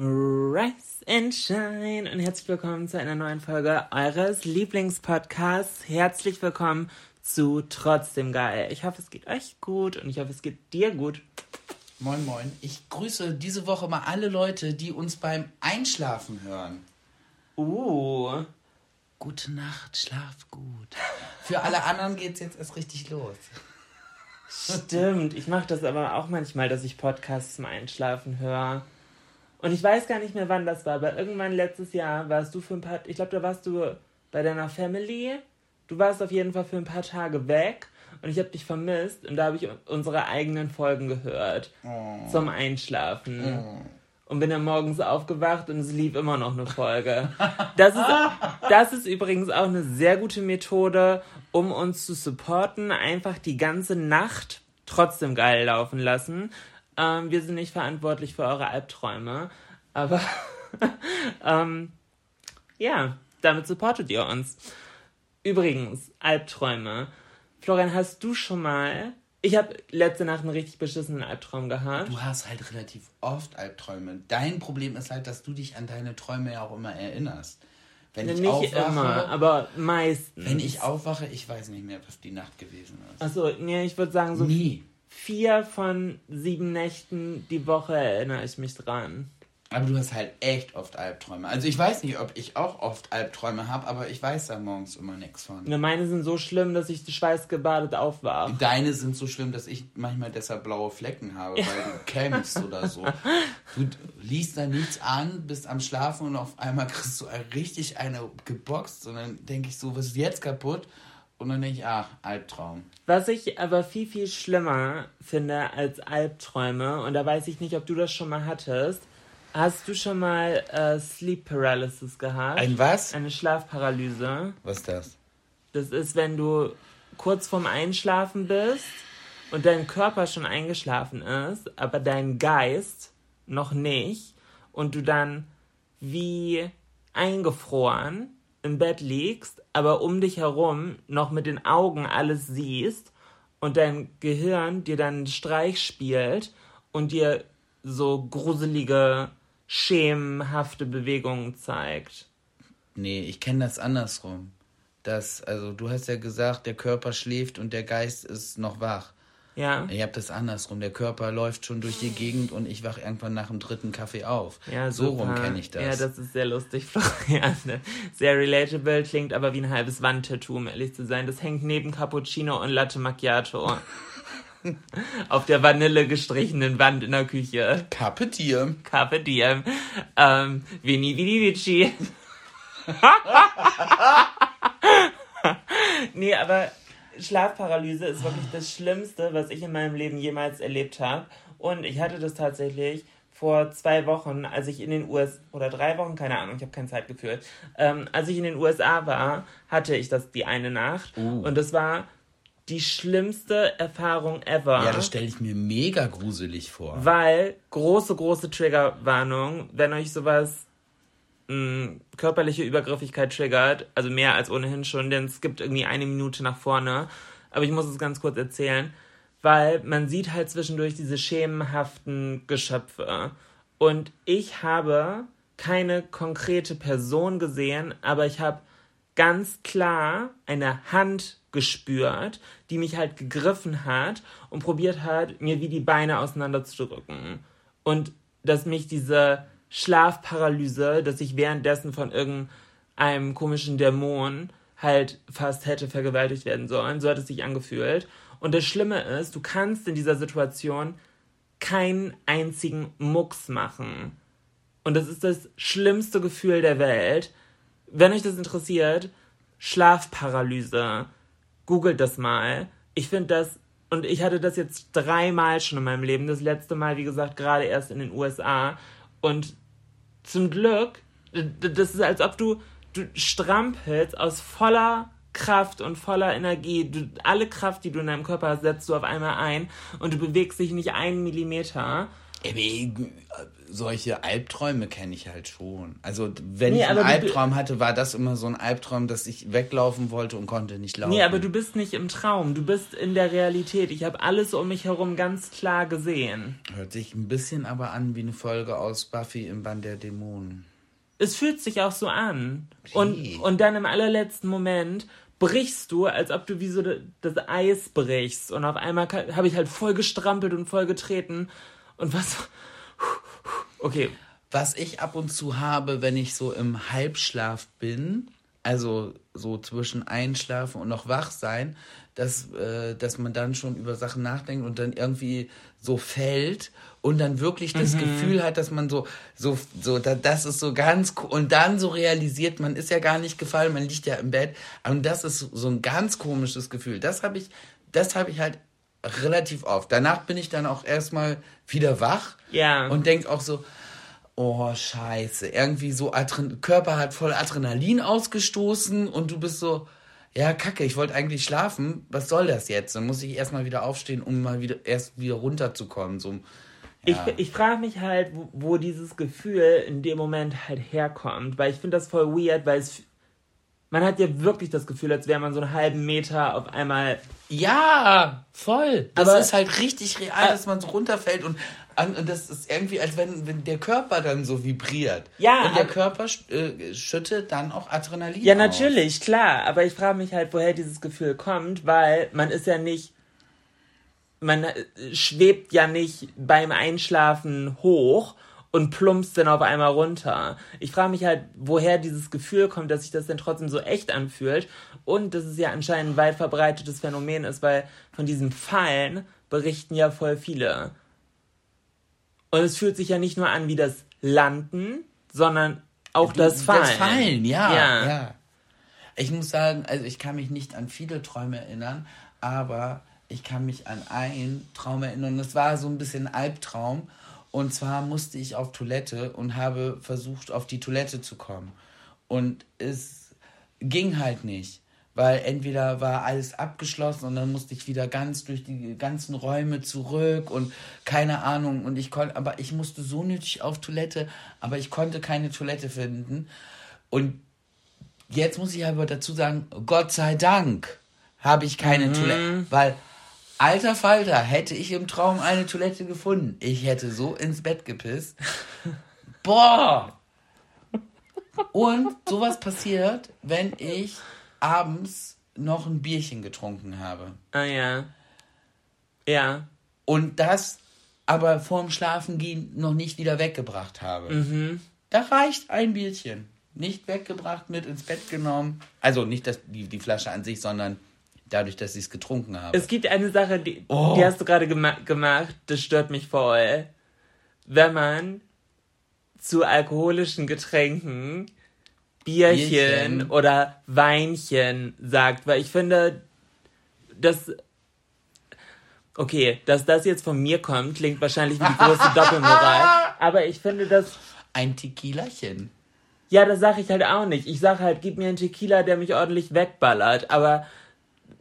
Rise and Shine und herzlich willkommen zu einer neuen Folge eures Lieblingspodcasts. Herzlich willkommen zu Trotzdem Geil. Ich hoffe, es geht euch gut und ich hoffe, es geht dir gut. Moin, moin. Ich grüße diese Woche mal alle Leute, die uns beim Einschlafen hören. Uh, Gute Nacht, schlaf gut. Für alle anderen geht's jetzt erst richtig los. stimmt. Ich mache das aber auch manchmal, dass ich Podcasts zum Einschlafen höre. Und ich weiß gar nicht mehr, wann das war, aber irgendwann letztes Jahr warst du für ein paar, ich glaube, da warst du bei deiner Family. Du warst auf jeden Fall für ein paar Tage weg und ich habe dich vermisst und da habe ich unsere eigenen Folgen gehört zum Einschlafen. Und bin dann morgens aufgewacht und es lief immer noch eine Folge. Das ist, das ist übrigens auch eine sehr gute Methode, um uns zu supporten. Einfach die ganze Nacht trotzdem geil laufen lassen. Ähm, wir sind nicht verantwortlich für eure Albträume, aber ähm, ja, damit supportet ihr uns. Übrigens, Albträume. Florian, hast du schon mal. Ich habe letzte Nacht einen richtig beschissenen Albtraum gehabt. Du hast halt relativ oft Albträume. Dein Problem ist halt, dass du dich an deine Träume ja auch immer erinnerst. Wenn ich Nicht aufwache, immer, aber meistens. wenn ich aufwache, ich weiß nicht mehr, was die Nacht gewesen ist. Achso, nee, ich würde sagen, so Nie. Vier von sieben Nächten die Woche erinnere ich mich dran. Aber du hast halt echt oft Albträume. Also ich weiß nicht, ob ich auch oft Albträume habe, aber ich weiß da morgens immer nichts von. Ne, Meine sind so schlimm, dass ich schweißgebadet aufwache. Deine sind so schlimm, dass ich manchmal deshalb blaue Flecken habe, weil du kämpfst oder so. Du liest da nichts an, bist am Schlafen und auf einmal kriegst du richtig eine geboxt und dann denke ich so, was ist jetzt kaputt? Und dann denke ich, ach, Albtraum. Was ich aber viel, viel schlimmer finde als Albträume, und da weiß ich nicht, ob du das schon mal hattest, hast du schon mal äh, Sleep Paralysis gehabt? Ein was? Eine Schlafparalyse. Was ist das? Das ist, wenn du kurz vorm Einschlafen bist und dein Körper schon eingeschlafen ist, aber dein Geist noch nicht und du dann wie eingefroren im Bett liegst, aber um dich herum noch mit den Augen alles siehst und dein Gehirn dir dann einen Streich spielt und dir so gruselige, schemenhafte Bewegungen zeigt. Nee, ich kenne das andersrum. Das, also du hast ja gesagt, der Körper schläft und der Geist ist noch wach. Ja? Ich habe das andersrum. Der Körper läuft schon durch die Gegend und ich wach irgendwann nach dem dritten Kaffee auf. Ja, so rum kenne ich das. Ja, das ist sehr lustig, Florian. Sehr relatable, klingt aber wie ein halbes Wandtattoo, um ehrlich zu sein. Das hängt neben Cappuccino und Latte Macchiato. Auf der Vanille gestrichenen Wand in der Küche. Carpe diem. Carpe diem. Ähm, Vini Vidi Vici. nee, aber Schlafparalyse ist wirklich das Schlimmste, was ich in meinem Leben jemals erlebt habe. Und ich hatte das tatsächlich vor zwei Wochen, als ich in den USA, oder drei Wochen, keine Ahnung, ich habe kein Zeitgefühl, ähm, als ich in den USA war, hatte ich das die eine Nacht. Und das war die schlimmste Erfahrung ever. Ja, das stelle ich mir mega gruselig vor. Weil, große, große Triggerwarnung, wenn euch sowas körperliche Übergriffigkeit triggert, also mehr als ohnehin schon, denn es gibt irgendwie eine Minute nach vorne, aber ich muss es ganz kurz erzählen, weil man sieht halt zwischendurch diese schemenhaften Geschöpfe. Und ich habe keine konkrete Person gesehen, aber ich habe ganz klar eine Hand gespürt, die mich halt gegriffen hat und probiert hat, mir wie die Beine auseinanderzudrücken. Und dass mich diese Schlafparalyse, dass ich währenddessen von irgendeinem komischen Dämon halt fast hätte vergewaltigt werden sollen, so hat es sich angefühlt. Und das Schlimme ist, du kannst in dieser Situation keinen einzigen Mucks machen. Und das ist das schlimmste Gefühl der Welt. Wenn euch das interessiert, Schlafparalyse. Googelt das mal. Ich finde das, und ich hatte das jetzt dreimal schon in meinem Leben. Das letzte Mal, wie gesagt, gerade erst in den USA. Und zum Glück, das ist, als ob du, du strampelst aus voller Kraft und voller Energie. Du, alle Kraft, die du in deinem Körper hast, setzt du auf einmal ein und du bewegst dich nicht einen Millimeter. Ey, solche Albträume kenne ich halt schon. Also wenn nee, ich einen Albtraum hatte, war das immer so ein Albtraum, dass ich weglaufen wollte und konnte nicht laufen. Nee, aber du bist nicht im Traum, du bist in der Realität. Ich habe alles um mich herum ganz klar gesehen. Hört sich ein bisschen aber an wie eine Folge aus Buffy im Band der Dämonen. Es fühlt sich auch so an. Und, und dann im allerletzten Moment brichst du, als ob du wie so das Eis brichst. Und auf einmal habe ich halt voll gestrampelt und voll getreten und was. Okay. Was ich ab und zu habe, wenn ich so im Halbschlaf bin, also so zwischen Einschlafen und noch wach sein, dass, äh, dass man dann schon über Sachen nachdenkt und dann irgendwie so fällt und dann wirklich das mhm. Gefühl hat, dass man so, so, so, das ist so ganz, und dann so realisiert, man ist ja gar nicht gefallen, man liegt ja im Bett. Und das ist so ein ganz komisches Gefühl. Das habe ich, das habe ich halt relativ oft. Danach bin ich dann auch erstmal wieder wach ja. und denke auch so, oh scheiße, irgendwie so Adren Körper hat voll Adrenalin ausgestoßen und du bist so, ja kacke, ich wollte eigentlich schlafen, was soll das jetzt? Dann muss ich erstmal wieder aufstehen, um mal wieder erst wieder runterzukommen. So, ja. Ich, ich frage mich halt, wo, wo, dieses Gefühl in dem Moment halt herkommt, weil ich finde das voll weird, weil es man hat ja wirklich das Gefühl, als wäre man so einen halben Meter auf einmal. Ja, voll. Das aber, ist halt richtig real, dass man so runterfällt und, und das ist irgendwie, als wenn, wenn der Körper dann so vibriert. Ja. Und der Körper äh, schüttet dann auch Adrenalin. Ja, natürlich, aus. klar. Aber ich frage mich halt, woher dieses Gefühl kommt, weil man ist ja nicht. Man äh, schwebt ja nicht beim Einschlafen hoch und plumpst dann auf einmal runter. Ich frage mich halt, woher dieses Gefühl kommt, dass sich das dann trotzdem so echt anfühlt und dass es ja anscheinend ein weit verbreitetes Phänomen ist, weil von diesem Fallen berichten ja voll viele. Und es fühlt sich ja nicht nur an wie das Landen, sondern auch das Fallen. Das Fallen, ja, ja, ja. Ich muss sagen, also ich kann mich nicht an viele Träume erinnern, aber ich kann mich an einen Traum erinnern. Das war so ein bisschen ein Albtraum. Und zwar musste ich auf Toilette und habe versucht, auf die Toilette zu kommen. Und es ging halt nicht, weil entweder war alles abgeschlossen und dann musste ich wieder ganz durch die ganzen Räume zurück und keine Ahnung. Und ich konnte, aber ich musste so nötig auf Toilette, aber ich konnte keine Toilette finden. Und jetzt muss ich aber dazu sagen, Gott sei Dank habe ich keine mhm. Toilette, weil Alter Falter, hätte ich im Traum eine Toilette gefunden. Ich hätte so ins Bett gepisst. Boah! Und sowas passiert, wenn ich abends noch ein Bierchen getrunken habe. Ah ja. Ja. Und das aber vorm Schlafengehen noch nicht wieder weggebracht habe. Mhm. Da reicht ein Bierchen. Nicht weggebracht, mit ins Bett genommen. Also nicht das, die, die Flasche an sich, sondern dadurch, dass ich es getrunken habe. Es gibt eine Sache, die, oh. die hast du gerade gema gemacht, das stört mich voll. Wenn man zu alkoholischen Getränken Bierchen, Bierchen, oder Weinchen sagt, weil ich finde, dass okay, dass das jetzt von mir kommt, klingt wahrscheinlich wie die große Doppelmoral, aber ich finde das ein Tequilachen. Ja, das sag ich halt auch nicht. Ich sag halt, gib mir einen Tequila, der mich ordentlich wegballert, aber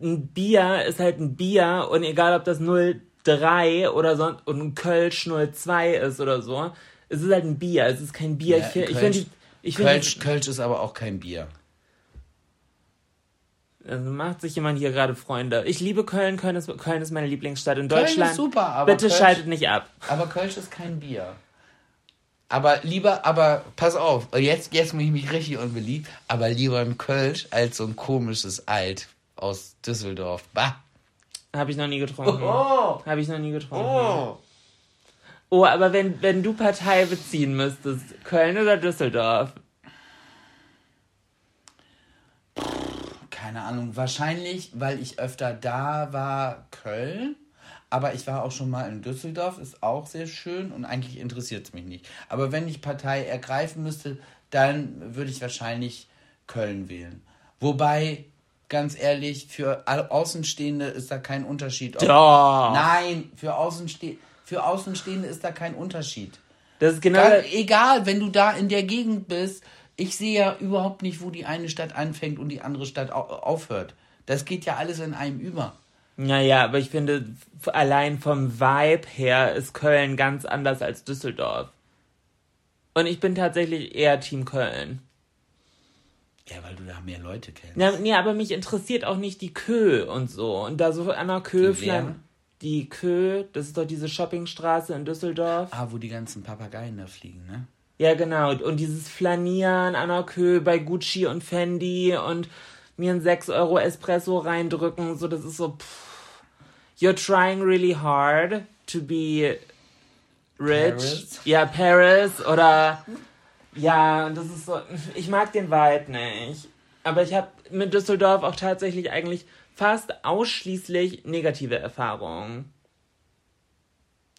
ein Bier ist halt ein Bier und egal ob das 03 oder sonst und ein Kölsch 02 ist oder so, es ist halt ein Bier, es ist kein Bierchen. Ja, ich finde ich Kölsch, find, Kölsch ist aber auch kein Bier. Also macht sich jemand hier gerade Freunde. Ich liebe Köln. Köln ist, Köln ist meine Lieblingsstadt in Köln Deutschland. Ist super, aber bitte Kölsch, schaltet nicht ab. Aber Kölsch ist kein Bier. Aber lieber, aber pass auf, jetzt, jetzt mache ich mich richtig unbeliebt, aber lieber ein Kölsch als so ein komisches Alt. Aus Düsseldorf. Bah. Habe ich noch nie getrunken. Oh. Habe ich noch nie getrunken. Oh. Oh, aber wenn, wenn du Partei beziehen müsstest, Köln oder Düsseldorf? Keine Ahnung, wahrscheinlich, weil ich öfter da war, Köln. Aber ich war auch schon mal in Düsseldorf, ist auch sehr schön und eigentlich interessiert es mich nicht. Aber wenn ich Partei ergreifen müsste, dann würde ich wahrscheinlich Köln wählen. Wobei, ganz ehrlich, für Au- Außenstehende ist da kein Unterschied. Doch. Nein, für, Außenste für Außenstehende ist da kein Unterschied. Das ist genau. Ganz, egal, wenn du da in der Gegend bist, ich sehe ja überhaupt nicht, wo die eine Stadt anfängt und die andere Stadt au aufhört. Das geht ja alles in einem über. Naja, aber ich finde, allein vom Vibe her ist Köln ganz anders als Düsseldorf. Und ich bin tatsächlich eher Team Köln. Ja, weil du da mehr Leute kennst. Ja, nee, aber mich interessiert auch nicht die Kö und so. Und da so der Kö Die Kö, das ist doch diese Shoppingstraße in Düsseldorf. Ah, wo die ganzen Papageien da fliegen, ne? Ja, genau. Und dieses Flanieren an der Kö bei Gucci und Fendi und mir einen 6 Euro Espresso reindrücken, so das ist so, pff, you're trying really hard to be rich. Paris? Ja, Paris oder ja, und das ist so, ich mag den Vibe nicht. Aber ich habe mit Düsseldorf auch tatsächlich eigentlich fast ausschließlich negative Erfahrungen.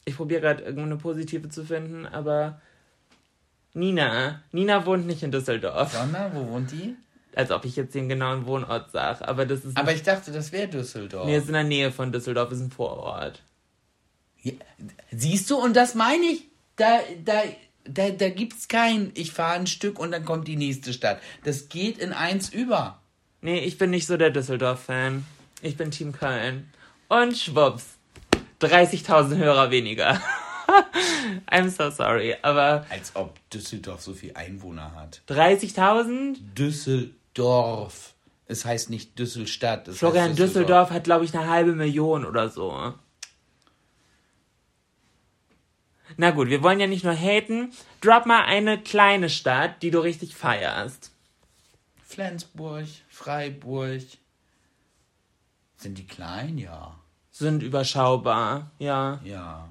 Ich probiere gerade irgendeine positive zu finden, aber Nina. Nina wohnt nicht in Düsseldorf. Sondern, wo wohnt die? Als ob ich jetzt den genauen Wohnort sage. Aber das ist. Aber ich dachte, das wäre Düsseldorf. nee, ist in der Nähe von Düsseldorf, ist ein Vorort. Ja, siehst du, und das meine ich. Da, da, da, da gibt's kein, ich fahre ein Stück und dann kommt die nächste Stadt. Das geht in eins über. Nee, ich bin nicht so der Düsseldorf-Fan. Ich bin Team Köln. Und schwupps. 30.000 Hörer weniger. I'm so sorry. Aber Als ob Düsseldorf so viel Einwohner hat. 30.000? Düsseldorf. Es heißt nicht Düsselstadt. Florian heißt Düsseldorf hat, glaube ich, eine halbe Million oder so. Na gut, wir wollen ja nicht nur haten. Drop mal eine kleine Stadt, die du richtig feierst. Flensburg, Freiburg. Sind die klein? Ja. Sind überschaubar, ja. Ja.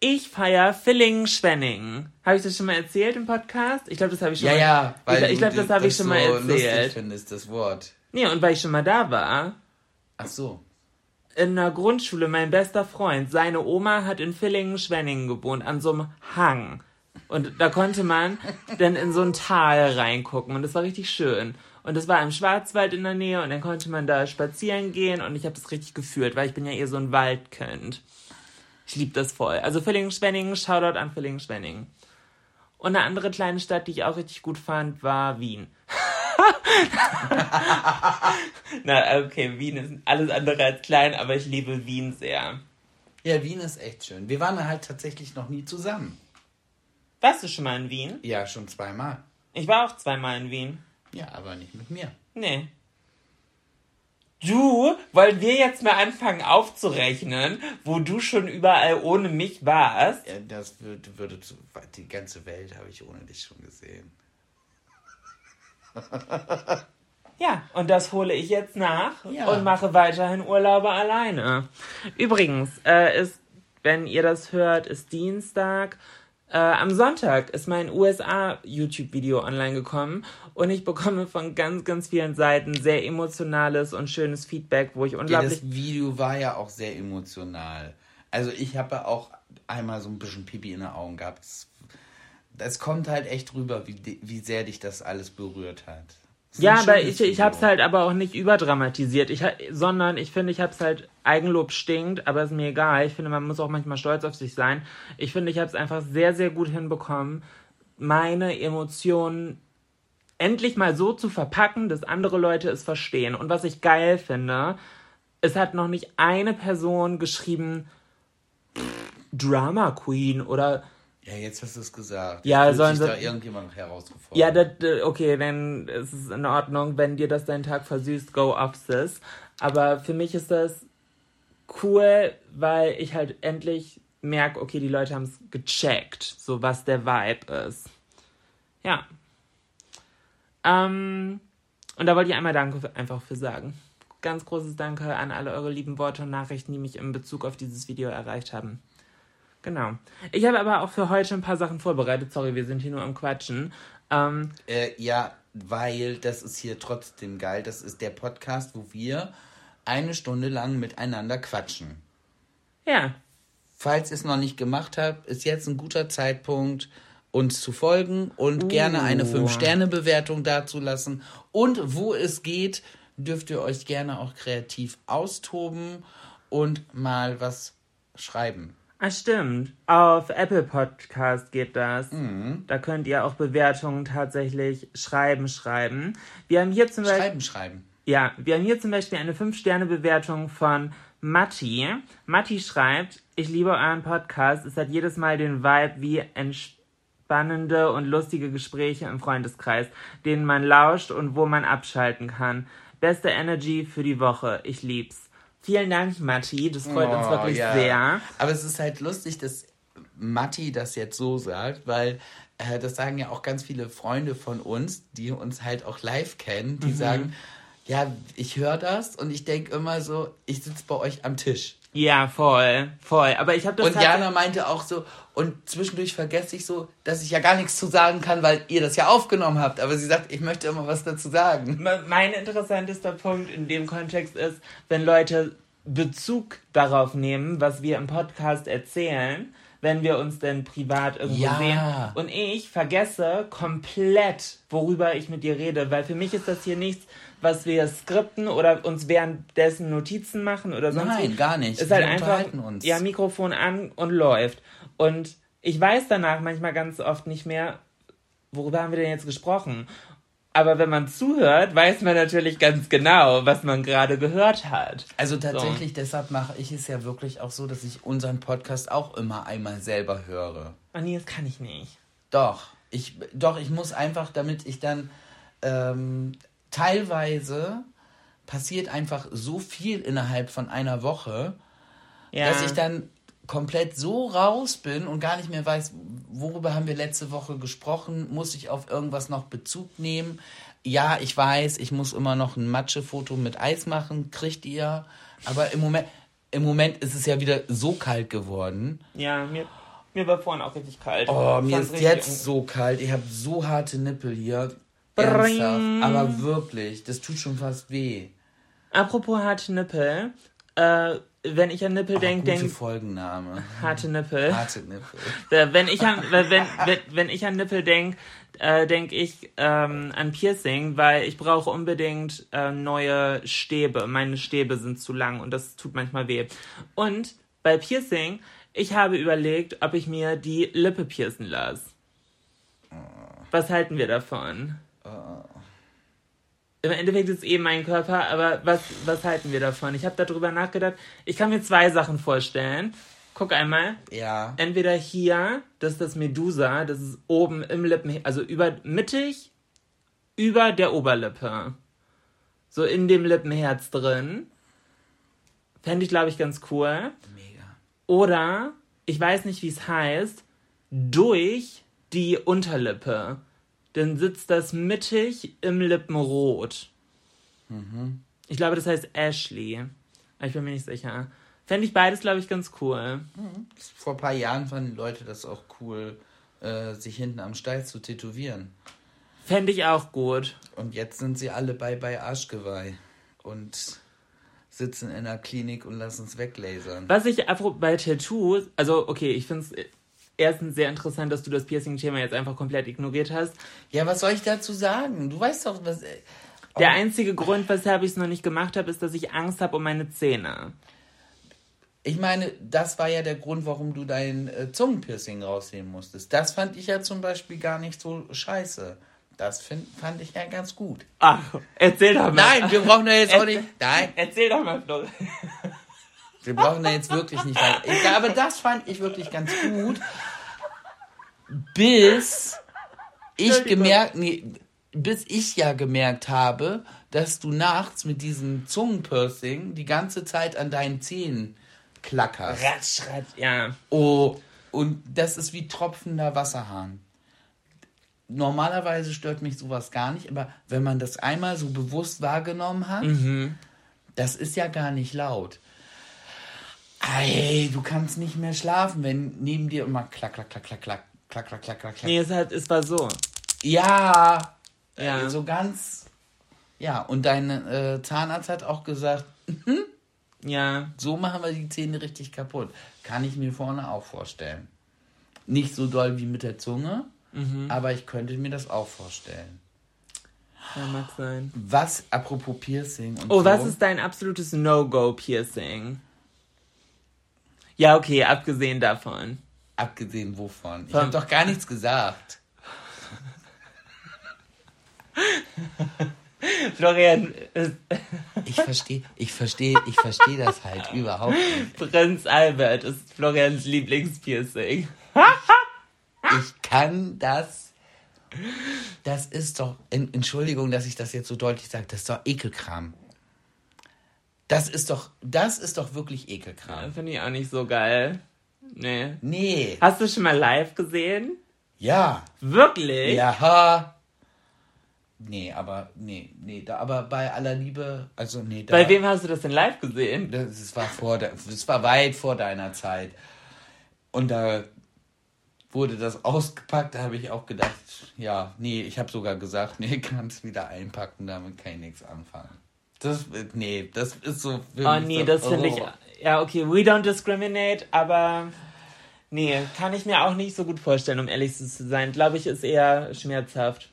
Ich feier Villingen-Schwenningen. Habe ich das schon mal erzählt im Podcast? Ich glaube, das habe ich schon Ja, mal ja, weil ich, ich glaube, das habe ich schon mal so lustig erzählt. findest, das Wort. Nee, und weil ich schon mal da war, Ach so. In der Grundschule, mein bester Freund, seine Oma hat in Villingen-Schwenningen gewohnt, an so einem Hang. Und da konnte man dann in so ein Tal reingucken und das war richtig schön. Und das war im Schwarzwald in der Nähe und dann konnte man da spazieren gehen und ich habe das richtig gefühlt, weil ich bin ja eher so ein Waldkind. Ich liebe das voll. Also Villingen-Schwenningen, Shoutout an Villingen-Schwenningen. Und eine andere kleine Stadt, die ich auch richtig gut fand, war Wien. Na, okay, Wien ist alles andere als klein, aber ich liebe Wien sehr. Ja, Wien ist echt schön. Wir waren halt tatsächlich noch nie zusammen. Warst du schon mal in Wien? Ja, schon zweimal. Ich war auch zweimal in Wien. Ja, aber nicht mit mir. Nee. Du, wollen wir jetzt mal anfangen aufzurechnen, wo du schon überall ohne mich warst? Ja, das würde, würde zu, die ganze Welt habe ich ohne dich schon gesehen. Ja, und das hole ich jetzt nach Ja. und mache weiterhin Urlaube alleine. Übrigens, äh, ist, wenn ihr das hört, ist Dienstag. Äh, am Sonntag ist mein USA-YouTube-Video online gekommen und ich bekomme von ganz, ganz vielen Seiten sehr emotionales und schönes Feedback, wo ich Ja, unglaublich. das Video war ja auch sehr emotional. Also ich habe ja auch einmal so ein bisschen Pipi in den Augen gehabt. Das, das kommt halt echt rüber, wie, wie sehr dich das alles berührt hat. Ja, aber ich, ich hab's halt aber auch nicht überdramatisiert. Ich, sondern ich finde, ich hab's halt, Eigenlob stinkt, aber ist mir egal. Ich finde, man muss auch manchmal stolz auf sich sein. Ich finde, ich hab's einfach sehr, sehr gut hinbekommen, meine Emotionen endlich mal so zu verpacken, dass andere Leute es verstehen. Und was ich geil finde, es hat noch nicht eine Person geschrieben, "Pff, Drama Queen oder Ja, jetzt hast du es gesagt. Ja, Fühlt sollen sich da irgendjemand noch herausgefordert? Ja, das, äh, okay, dann ist es in Ordnung, wenn dir das deinen Tag versüßt, go off sis. Aber für mich ist das cool, weil ich halt endlich merke, okay, die Leute haben es gecheckt, so was der Vibe ist. Ja. Ähm, und da wollte ich einmal Danke einfach für sagen. ganz großes Danke an alle eure lieben Worte und Nachrichten, die mich in Bezug auf dieses Video erreicht haben. Genau. Ich habe aber auch für heute ein paar Sachen vorbereitet. Sorry, wir sind hier nur am Quatschen. Ähm, Äh, ja, weil das ist hier trotzdem geil. Das ist der Podcast, wo wir eine Stunde lang miteinander quatschen. ja, Falls ihr es noch nicht gemacht habt, ist jetzt ein guter Zeitpunkt, uns zu folgen und gerne eine 5-Sterne-Bewertung dazulassen. Und wo es geht, dürft ihr euch gerne auch kreativ austoben und mal was schreiben. Ah, stimmt. Auf Apple Podcast geht das. Da könnt ihr auch Bewertungen tatsächlich schreiben, schreiben. Wir haben hier zum Beispiel. Schreiben, schreiben. Ja, wir haben hier zum Beispiel eine 5-Sterne-Bewertung von Matti. Matti schreibt, ich liebe euren Podcast. Es hat jedes Mal den Vibe wie entspannende und lustige Gespräche im Freundeskreis, denen man lauscht und wo man abschalten kann. Beste Energy für die Woche. Ich lieb's. Vielen Dank, Matti. Das freut uns Oh, wirklich ja. sehr. Aber es ist halt lustig, dass Matti das jetzt so sagt, weil äh, das sagen ja auch ganz viele Freunde von uns, die uns halt auch live kennen, Mhm. die sagen, ja, ich höre das und ich denke immer so, ich sitze bei euch am Tisch. Ja, voll, voll. Aber ich habe das Und Jana meinte auch so, und zwischendurch vergesse ich so, dass ich ja gar nichts zu sagen kann, weil ihr das ja aufgenommen habt. Aber sie sagt, ich möchte immer was dazu sagen. Me- Mein interessantester Punkt in dem Kontext ist, wenn Leute Bezug darauf nehmen, was wir im Podcast erzählen, wenn wir uns denn privat irgendwo Ja. sehen. Und ich vergesse komplett, worüber ich mit dir rede, weil für mich ist das hier nichts, was wir skripten oder uns währenddessen Notizen machen oder sonst Nein, wie. gar nicht. Ist halt Wir einfach, uns. ja, Mikrofon an und läuft. Und ich weiß danach manchmal ganz oft nicht mehr, worüber haben wir denn jetzt gesprochen? Aber wenn man zuhört, weiß man natürlich ganz genau, was man gerade gehört hat. Also tatsächlich, deshalb mache ich es ja wirklich auch so, dass ich unseren Podcast auch immer einmal selber höre. Oh nee, das kann ich nicht. Doch, ich, doch, ich muss einfach, damit ich dann ähm, teilweise passiert einfach so viel innerhalb von einer Woche, Ja. dass ich dann komplett so raus bin und gar nicht mehr weiß, worüber haben wir letzte Woche gesprochen, muss ich auf irgendwas noch Bezug nehmen. Ja, ich weiß, ich muss immer noch ein Matschefoto mit Eis machen, kriegt ihr. Aber im Moment, im Moment ist es ja wieder so kalt geworden. ja, mir, mir war vorhin auch richtig kalt. Oh, mir ist jetzt so kalt. Ich habe so harte Nippel hier. Ernsthaft. Aber wirklich, das tut schon fast weh. Apropos harte Nippel, äh, wenn ich an Nippel denke, gute denk Folgenname. harte Nippel. Harte Nippel. Wenn ich an, wenn, wenn, wenn ich an Nippel denke, äh, denke ich ähm, an Piercing, weil ich brauche unbedingt äh, neue Stäbe. Meine Stäbe sind zu lang und das tut manchmal weh. Und bei Piercing, ich habe überlegt, ob ich mir die Lippe piercen lasse. Was halten wir davon? Im Endeffekt ist es eben mein Körper, aber was, was halten wir davon? Ich habe darüber nachgedacht. Ich kann mir zwei Sachen vorstellen. Guck einmal Ja. entweder hier, das ist das Medusa, das ist oben im Lippen, also über mittig über der Oberlippe. So in dem Lippenherz drin. Fände ich, glaube ich, ganz cool. Mega. Oder, ich weiß nicht, wie es heißt, durch die Unterlippe. Dann sitzt das mittig im Lippenrot. Ich glaube, das heißt Ashley. Aber Ich bin mir nicht sicher. Fände ich beides, glaube ich, ganz cool. Vor ein paar Jahren fanden Leute das auch cool, äh, sich hinten am Steiß zu tätowieren. Fände ich auch gut. Und jetzt sind sie alle bei, bei Arschgeweih. Und sitzen in der Klinik und lassen es weglasern. Was ich bei Tattoos, also okay, ich finde es erstens sehr interessant, dass du das Piercing-Thema jetzt einfach komplett ignoriert hast. Ja, was soll ich dazu sagen? Du weißt doch, was. äh, Der Oh. einzige Grund, weshalb ich es noch nicht gemacht habe, ist, dass ich Angst habe um meine Zähne. Ich meine, das war ja der Grund, warum du dein äh, Zungenpiercing rausnehmen musstest. Das fand ich ja zum Beispiel gar nicht so scheiße. Das find, fand ich ja ganz gut. Ach, erzähl doch mal. Nein, wir brauchen da jetzt auch nicht. Nein, Erzähl doch mal. Wir brauchen da jetzt wirklich nicht weiter. Ich, aber das fand ich wirklich ganz gut. Bis ich gemerkt, nee, bis ich ja gemerkt habe, dass du nachts mit diesem Zungenpiercing die ganze Zeit an deinen Zähnen klackerst. Ratsch, ratsch, ja. Oh, und das ist wie tropfender Wasserhahn. Normalerweise stört mich sowas gar nicht, aber wenn man das einmal so bewusst wahrgenommen hat, Das ist ja gar nicht laut. Ey, du kannst nicht mehr schlafen, wenn neben dir immer klack, klack, klack, klack, klack, klack, klack, klack, klack. Nee, es, hat, es war so. Ja, Ja. äh, so ganz. Ja, und dein äh, Zahnarzt hat auch gesagt, Ja. so machen wir die Zähne richtig kaputt. Kann ich mir vorne auch vorstellen. Nicht so doll wie mit der Zunge, Mhm. aber ich könnte mir das auch vorstellen. Ja, mag sein. Was, apropos Piercing und Oh, so, was ist dein absolutes No-Go-Piercing? Ja, okay, abgesehen davon. Abgesehen wovon? Ich habe doch gar nichts gesagt. Florian, Ich verstehe, ich verstehe, ich verstehe das halt überhaupt nicht. Prinz Albert ist Florians Lieblingspiercing. Ich kann das. Das ist doch. En- Entschuldigung, dass ich das jetzt so deutlich sage. Das ist doch Ekelkram. Das ist doch. Das ist doch wirklich Ekelkram. Finde ich auch nicht so geil. Nee. Nee. Hast du schon mal live gesehen? Ja. Wirklich? Ja. Nee, aber. Nee, nee. Da, aber bei aller Liebe. Also, nee. Da, Bei wem hast du das denn live gesehen? Das, das war vor das war weit vor deiner Zeit. Und da wurde das ausgepackt, da habe ich auch gedacht, ja, nee, ich habe sogar gesagt, nee, kannst wieder einpacken, damit kann ich nichts anfangen. Das, nee, das ist so. für Oh mich nee, so, das finde ich. oh. Ja, okay, we don't discriminate, aber. Nee, kann ich mir auch nicht so gut vorstellen, um ehrlich zu sein. Glaube ich, ist eher schmerzhaft.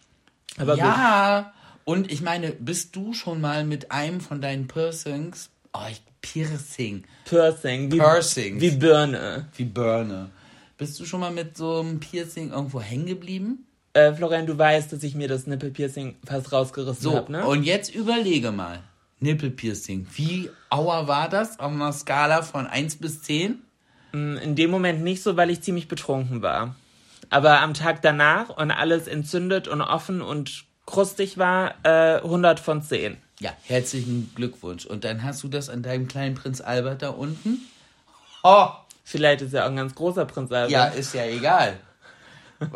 Aber gut. Ja, und ich meine, bist du schon mal mit einem von deinen Piercings, oh, ich, Piercing, Piercing. Wie, Piercings. Wie Birne. wie Birne, bist du schon mal mit so einem Piercing irgendwo hängen geblieben? Äh, Florian, du weißt, dass ich mir das Nippelpiercing fast rausgerissen So, habe, ne? und jetzt überlege mal. Nippelpiercing. Wie auer war das auf einer Skala von 1 bis 10? In dem Moment nicht so, weil ich ziemlich betrunken war. Aber am Tag danach und alles entzündet und offen und krustig war, äh, 100 von 10. Ja, herzlichen Glückwunsch. Und dann hast du das an deinem kleinen Prinz Albert da unten? Oh, Vielleicht ist er auch ein ganz großer Prinz Albert. ja, ist ja egal.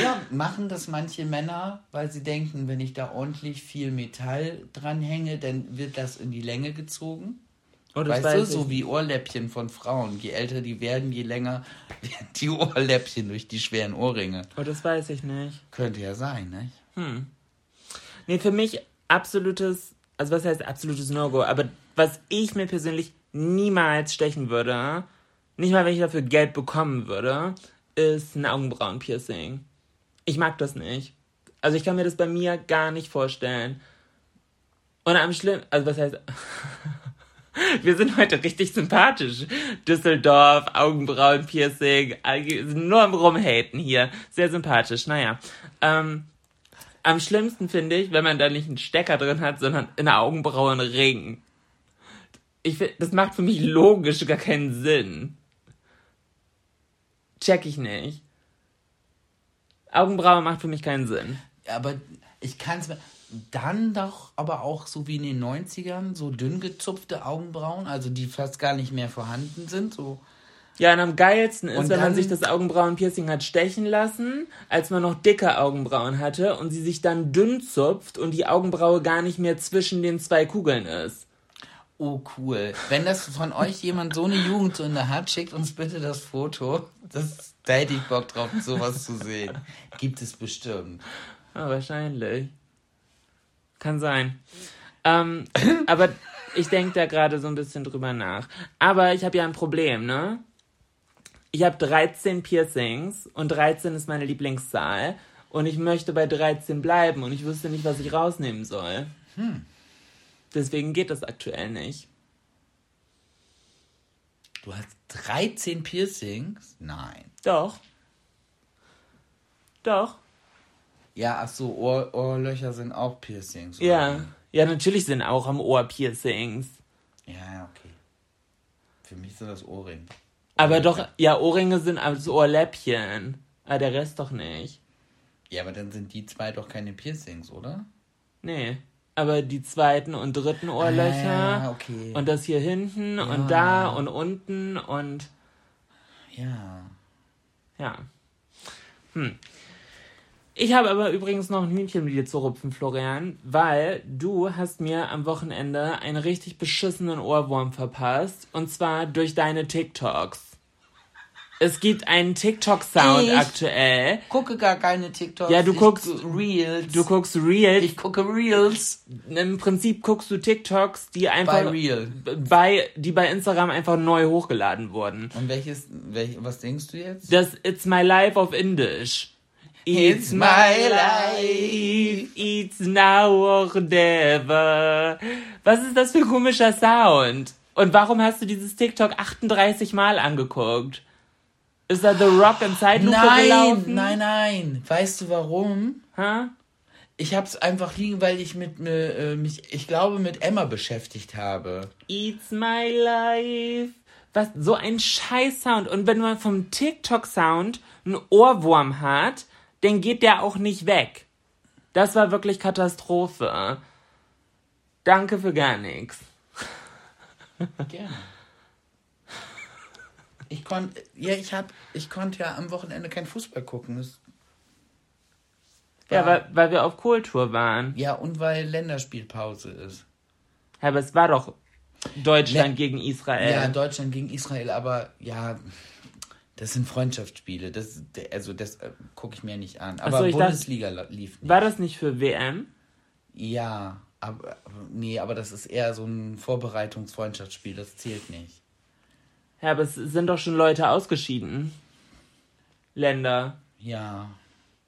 Oder machen das manche Männer, weil sie denken, wenn ich da ordentlich viel Metall dranhänge, dann wird das in die Länge gezogen? oh, Weißt du, weiß so ich. wie Ohrläppchen von Frauen. Je älter die werden, je länger werden die Ohrläppchen durch die schweren Ohrringe. Oh, das weiß ich nicht. Könnte ja sein, ne? Nee, für mich absolutes, also was heißt absolutes No-Go, aber was ich mir persönlich niemals stechen würde, nicht mal wenn ich dafür Geld bekommen würde, ist ein Augenbrauenpiercing. Ich mag das nicht. Also ich kann mir das bei mir gar nicht vorstellen. Und am schlimmsten, also was heißt, wir sind heute richtig sympathisch. Düsseldorf, Augenbrauenpiercing, nur am Rumhaten hier. Sehr sympathisch, naja. Ähm, am schlimmsten finde ich, wenn man da nicht einen Stecker drin hat, sondern in der Augenbraue einen Ring. Ich find, das macht für mich logisch gar keinen Sinn. Check ich nicht. Augenbraue macht für mich keinen Sinn. Aber ich kann es mir. Dann doch aber auch so wie in den 90ern, so dünn gezupfte Augenbrauen, also die fast gar nicht mehr vorhanden sind. So. Ja, und am geilsten ist, Und wenn man sich das Augenbrauenpiercing hat stechen lassen, als man noch dicke Augenbrauen hatte und sie sich dann dünn zupft und die Augenbraue gar nicht mehr zwischen den zwei Kugeln ist. Oh, cool. Wenn das von euch jemand so eine Jugendsünde hat, schickt uns bitte das Foto. Das, da hätte ich Bock drauf, sowas zu sehen. Gibt es bestimmt. Ja, wahrscheinlich. Kann sein. Ähm, aber ich denke da gerade so ein bisschen drüber nach. Aber ich habe ja ein Problem, ne? Ich habe 13 Piercings und 13 ist meine Lieblingszahl. Und ich möchte bei 13 bleiben und ich wüsste nicht, was ich rausnehmen soll. Deswegen geht das aktuell nicht. Du hast 13 Piercings? Nein. Doch. Doch. Ja, ach so, Ohr, Ohrlöcher sind auch Piercings. oder Ja. Ja, natürlich sind auch am Ohr Piercings. Ja, okay. Für mich sind das Ohrringe. Aber doch, ja, Ohrringe sind als Ohrläppchen. Aber der Rest doch nicht. Ja, aber dann sind die zwei doch keine Piercings, oder? Nee. Aber die zweiten und dritten Ohrlöcher. Ah, okay. Und das hier hinten und da und unten und Ja. ja. Hm. Ich habe aber übrigens noch ein Hühnchen mit dir zu rupfen, Florian, weil du hast mir am Wochenende einen richtig beschissenen Ohrwurm verpasst. Und zwar durch deine TikToks. Es gibt einen TikTok-Sound Ich? aktuell. Gucke gar keine TikToks. Ja, du ich guckst- gu- Reels. Du guckst Reels. ich gucke Reels. Im Prinzip guckst du TikToks, die Bei einfach Reel. bei die bei Instagram einfach neu hochgeladen wurden. Und welches, welch, was denkst du jetzt? Das It's My Life auf Indisch. It's my life. It's now or never. Was ist das für ein komischer Sound? Und warum hast du dieses TikTok 38 Mal angeguckt? Ist da The Rock in Zeitlupe Nein, gelaufen? nein, nein. Weißt du warum? Ha? Ich hab's einfach liegen, weil ich mit mir, äh, mich, ich glaube, mit Emma beschäftigt habe. It's my life. Was, so ein scheiß Sound. Und wenn man vom TikTok-Sound einen Ohrwurm hat, dann geht der auch nicht weg. Das war wirklich Katastrophe. Danke für gar nichts. Gerne. Ich konnte, ja, ich hab, ich konnte ja am Wochenende kein Fußball gucken. Das Ja, weil, weil wir auf Kohltour waren. ja, und weil Länderspielpause ist. Ja, aber es war doch Deutschland Le- gegen Israel. Ja, Deutschland gegen Israel, aber ja, das sind Freundschaftsspiele. Das, also das äh, gucke ich mir nicht an. Aber so, dachte- Bundesliga la- lief nicht. war das nicht für WM? Ja, aber nee, aber das ist eher so ein Vorbereitungsfreundschaftsspiel. Das zählt nicht. Ja, aber es sind doch schon Leute ausgeschieden. Länder. Ja,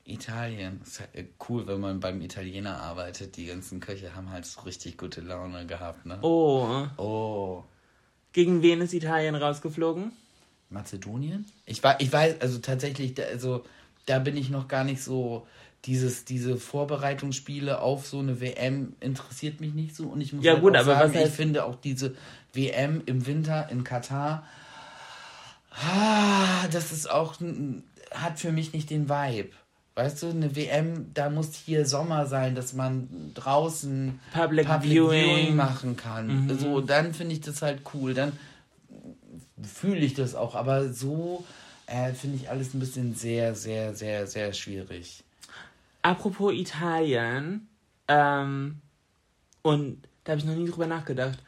Italien. Ist halt, cool, wenn man beim Italiener arbeitet. Die ganzen Köche haben halt so richtig gute Laune gehabt, ne? Oh. Oh. Gegen wen ist Italien rausgeflogen? Mazedonien? Ich weiß, ich weiß, also tatsächlich, da, also da bin ich noch gar nicht so. Dieses, diese Vorbereitungsspiele auf so eine WM interessiert mich nicht so. Und ich muss Ja, halt gut, auch aber sagen, was heißt- ich finde auch diese WM im Winter in Katar, ah, das ist auch, hat für mich nicht den Vibe. Weißt du, eine WM, da muss hier Sommer sein, dass man draußen Public Viewing. machen kann. So, dann finde ich das halt cool. Dann fühle ich das auch. Aber so äh, finde ich alles ein bisschen sehr, sehr, sehr, sehr schwierig. Apropos Italien, ähm, und da habe ich noch nie drüber nachgedacht.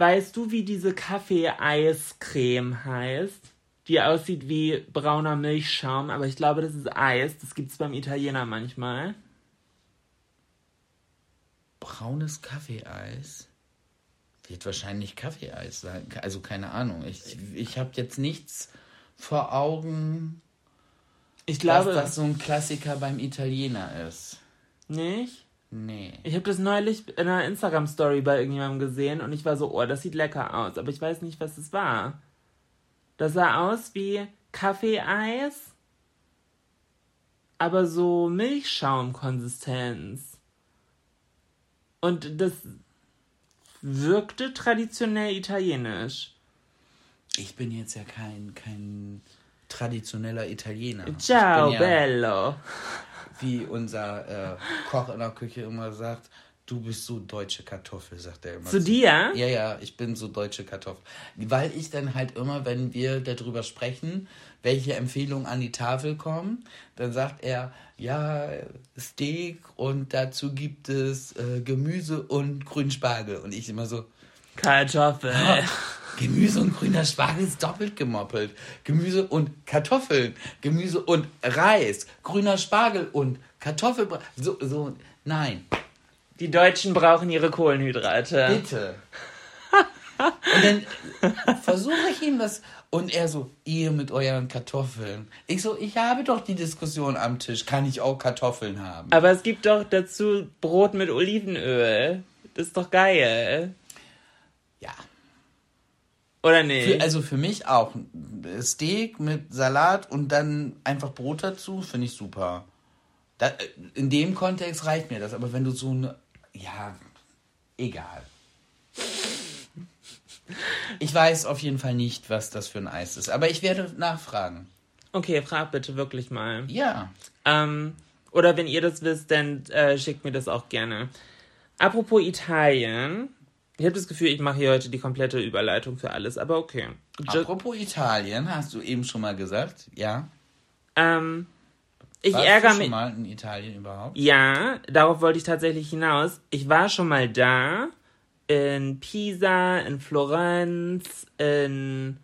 Weißt du, wie diese Kaffee-Eiscreme heißt? Die aussieht wie brauner Milchschaum, aber ich glaube, das ist Eis. Das gibt's beim Italiener manchmal. Braunes Kaffeeeis wird wahrscheinlich Kaffeeeis sein. Also keine Ahnung. Ich, ich habe jetzt nichts vor Augen, Ich dass glaube, das so ein Klassiker beim Italiener ist. nicht. Nee. Ich habe das neulich in einer Instagram-Story bei irgendjemandem gesehen und ich war so, oh, das sieht lecker aus, aber ich weiß nicht, was es war. Das sah aus wie Kaffeeeis, aber so Milchschaumkonsistenz. Und das wirkte traditionell italienisch. Ich bin jetzt ja kein, kein traditioneller Italiener. Ciao, ja, bello. Wie unser äh, Koch in der Küche immer sagt, du bist so deutsche Kartoffel, sagt er immer. Zu dir? Ja, ja, ich bin so deutsche Kartoffel. Weil ich dann halt immer, wenn wir darüber sprechen, welche Empfehlungen an die Tafel kommen, dann sagt er, ja, Steak und dazu gibt es äh, Gemüse und Grünspargel. Und ich immer so, Kartoffel. Gemüse und grüner Spargel ist doppelt gemoppelt. Gemüse und Kartoffeln. Gemüse und Reis. Grüner Spargel und Kartoffel. So, so, nein. Die Deutschen brauchen ihre Kohlenhydrate. Bitte. Und dann versuche ich ihm das. Und er so, ihr mit euren Kartoffeln. Ich so, ich habe doch die Diskussion am Tisch. Kann ich auch Kartoffeln haben? Aber es gibt doch dazu Brot mit Olivenöl. Das ist doch geil. Ja. Oder nicht? Für, also für mich auch. Steak mit Salat und dann einfach Brot dazu, finde ich super. Da, in dem Kontext reicht mir das. Aber wenn du so eine. Ja, egal. Ich weiß auf jeden Fall nicht, was das für ein Eis ist. Aber ich werde nachfragen. okay, frag bitte wirklich mal. Ja. Ähm, oder wenn ihr das wisst, dann äh, schickt mir das auch gerne. Apropos Italien. Ich habe das Gefühl, ich mache hier heute die komplette Überleitung für alles, aber okay. Ju- Apropos Italien, hast du eben schon mal gesagt? Ja. ähm, ich Warst ärgere du schon mich. mal in Italien überhaupt? Ja, darauf wollte ich tatsächlich hinaus. Ich war schon mal da. In Pisa, in Florenz, in.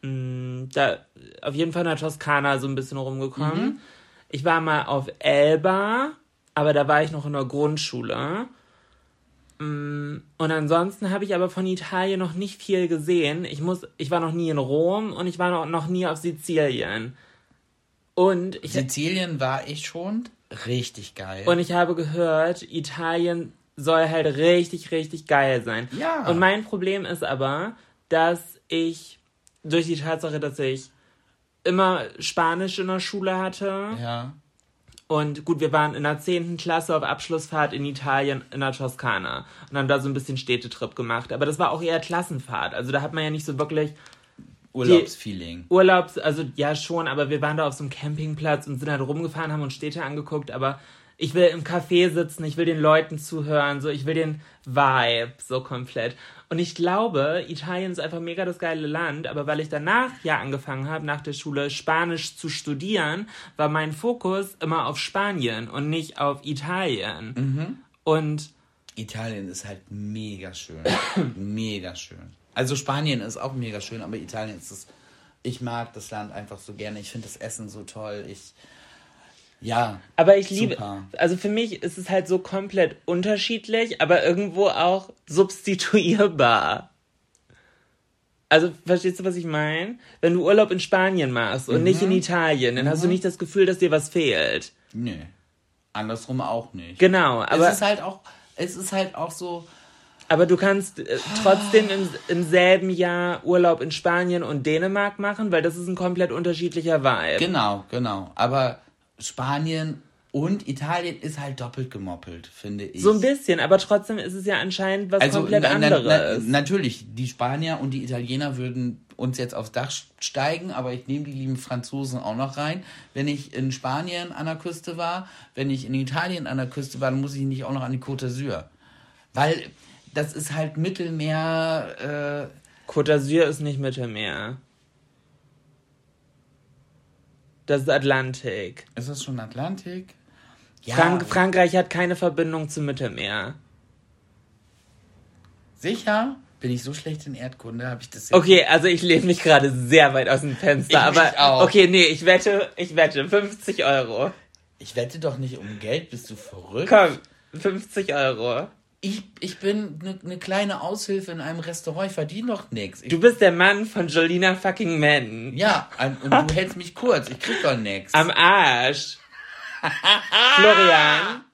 mh, Da, auf jeden Fall in der Toskana so ein bisschen rumgekommen. Ich war mal auf Elba, aber da war ich noch in der Grundschule. Mm, Und ansonsten habe ich aber von Italien noch nicht viel gesehen. Ich muss, ich war noch nie in Rom und ich war noch, noch nie auf Sizilien. Und ich, Sizilien war ich schon. Richtig geil. und ich habe gehört, Italien soll halt richtig, richtig geil sein. Ja. Und mein Problem ist aber, dass ich durch die Tatsache, dass ich immer Spanisch in der Schule hatte ja. Und gut, wir waren in der 10. Klasse auf Abschlussfahrt in Italien in der Toskana und haben da so ein bisschen Städtetrip gemacht. Aber das war auch eher Klassenfahrt. Also da hat man ja nicht so wirklich Urlaubsfeeling. Urlaubs, also ja schon, aber wir waren da auf so einem Campingplatz und sind halt rumgefahren, haben uns Städte angeguckt, aber ich will im Café sitzen, ich will den Leuten zuhören, so ich will den Vibe so komplett. Und ich glaube, Italien ist einfach mega das geile Land, aber weil ich danach ja angefangen habe, nach der Schule Spanisch zu studieren, war mein Fokus immer auf Spanien und nicht auf Italien. Und Italien ist halt mega schön. mega schön. Also Spanien ist auch mega schön, aber Italien ist es. Ich mag das Land einfach so gerne. Ich finde das Essen so toll. Ich. Ja. Aber ich liebe, Super. also für mich ist es halt so komplett unterschiedlich, aber irgendwo auch substituierbar. Also, verstehst du, was ich meine? Wenn du Urlaub in Spanien machst und nicht Mhm. in Italien, dann hast du nicht das Gefühl, dass dir was fehlt. Nö. Andersrum auch nicht. Genau, aber, es ist halt auch. Es ist halt auch so. aber du kannst äh, trotzdem im, im selben Jahr Urlaub in Spanien und Dänemark machen, weil das ist ein komplett unterschiedlicher Vibe. Genau, genau. Aber Spanien und Italien ist halt doppelt gemoppelt, finde ich. So ein bisschen, aber trotzdem ist es ja anscheinend was komplett na, na, na, anderes. natürlich, die Spanier und die Italiener würden uns jetzt aufs Dach steigen, aber ich nehme die lieben Franzosen auch noch rein. Wenn ich in Spanien an der Küste war, wenn ich in Italien an der Küste war, dann muss ich nicht auch noch an die Côte d'Azur. Weil das ist halt Mittelmeer, äh, Côte d'Azur ist nicht Mittelmeer. Das ist Atlantik. ist das schon Atlantik? Ja, Frank Frankreich hat keine Verbindung zum Mittelmeer. sicher? Bin ich so schlecht in Erdkunde, habe ich das jetzt Okay, also ich lehne mich gerade sehr weit aus dem Fenster, Ich aber auch. okay, nee, ich wette, ich wette 50 Euro. Ich wette doch nicht um Geld, bist du verrückt? Komm, 50 Euro. Ich, ich bin eine ne kleine Aushilfe in einem Restaurant, ich verdiene doch nichts. Du bist der Mann von Jolina fucking Man. Ja, und du hältst mich kurz, ich krieg doch nichts. Am Arsch. Florian.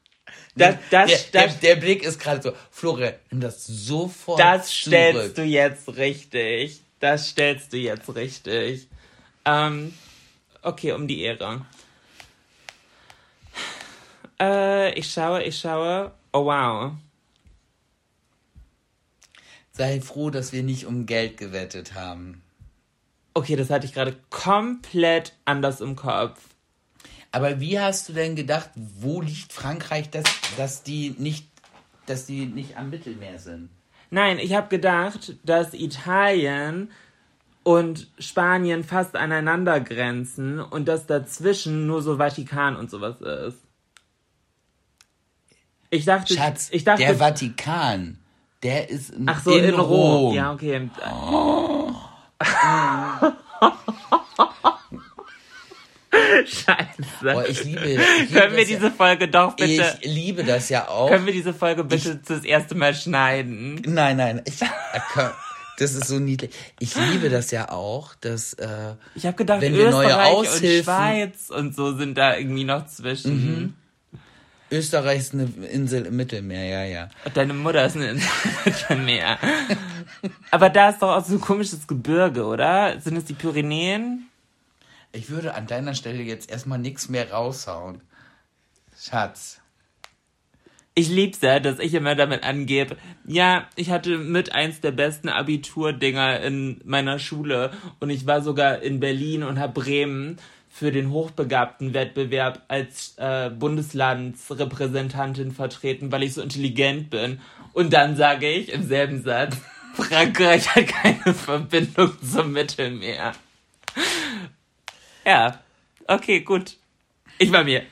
Das, das, der, der, das, der Blick ist gerade so, Florian, nimm das sofort Das stellst zurück. du jetzt richtig. Das stellst du jetzt richtig. Ähm, okay, um die Ehre. Äh, ich schaue, ich schaue. Oh wow. Sei froh, dass wir nicht um Geld gewettet haben. Okay, das hatte ich gerade komplett anders im Kopf. Aber wie hast du denn gedacht, wo liegt Frankreich, dass, dass die nicht, dass die nicht am Mittelmeer sind? Nein, ich habe gedacht, dass Italien und Spanien fast aneinander grenzen und dass dazwischen nur so Vatikan und sowas ist. Ich dachte, Schatz, ich dachte, der Vatikan, der ist in, ach so in, Rom. Ja, okay. Scheiße. Boah, ich liebe, ich liebe können wir das ja- diese Folge doch bitte, Ich liebe das ja auch. können wir diese Folge bitte das erste Mal schneiden? Nein, nein, ich, das ist so niedlich. Ich liebe das ja auch, dass äh, Ich habe gedacht, Wenn wir Österreich neue und Aushilfen- Schweiz und so sind da irgendwie noch zwischen. Österreich ist eine Insel im Mittelmeer, ja, ja. Und deine Mutter ist eine Insel im Mittelmeer. Aber da ist doch auch so ein komisches Gebirge, oder? Sind es die Pyrenäen? Ich würde an deiner Stelle jetzt erstmal nichts mehr raushauen. Schatz. Ich lieb's ja, dass ich immer damit angebe. Ja, ich hatte mit eins der besten Abiturdinger in meiner Schule und ich war sogar in Berlin und habe Bremen für den hochbegabten Wettbewerb als äh, Bundeslandsrepräsentantin vertreten, weil ich so intelligent bin. Und dann sage ich im selben Satz, Frankreich hat keine Verbindung zum Mittelmeer. Ja, okay, gut. Ich war mir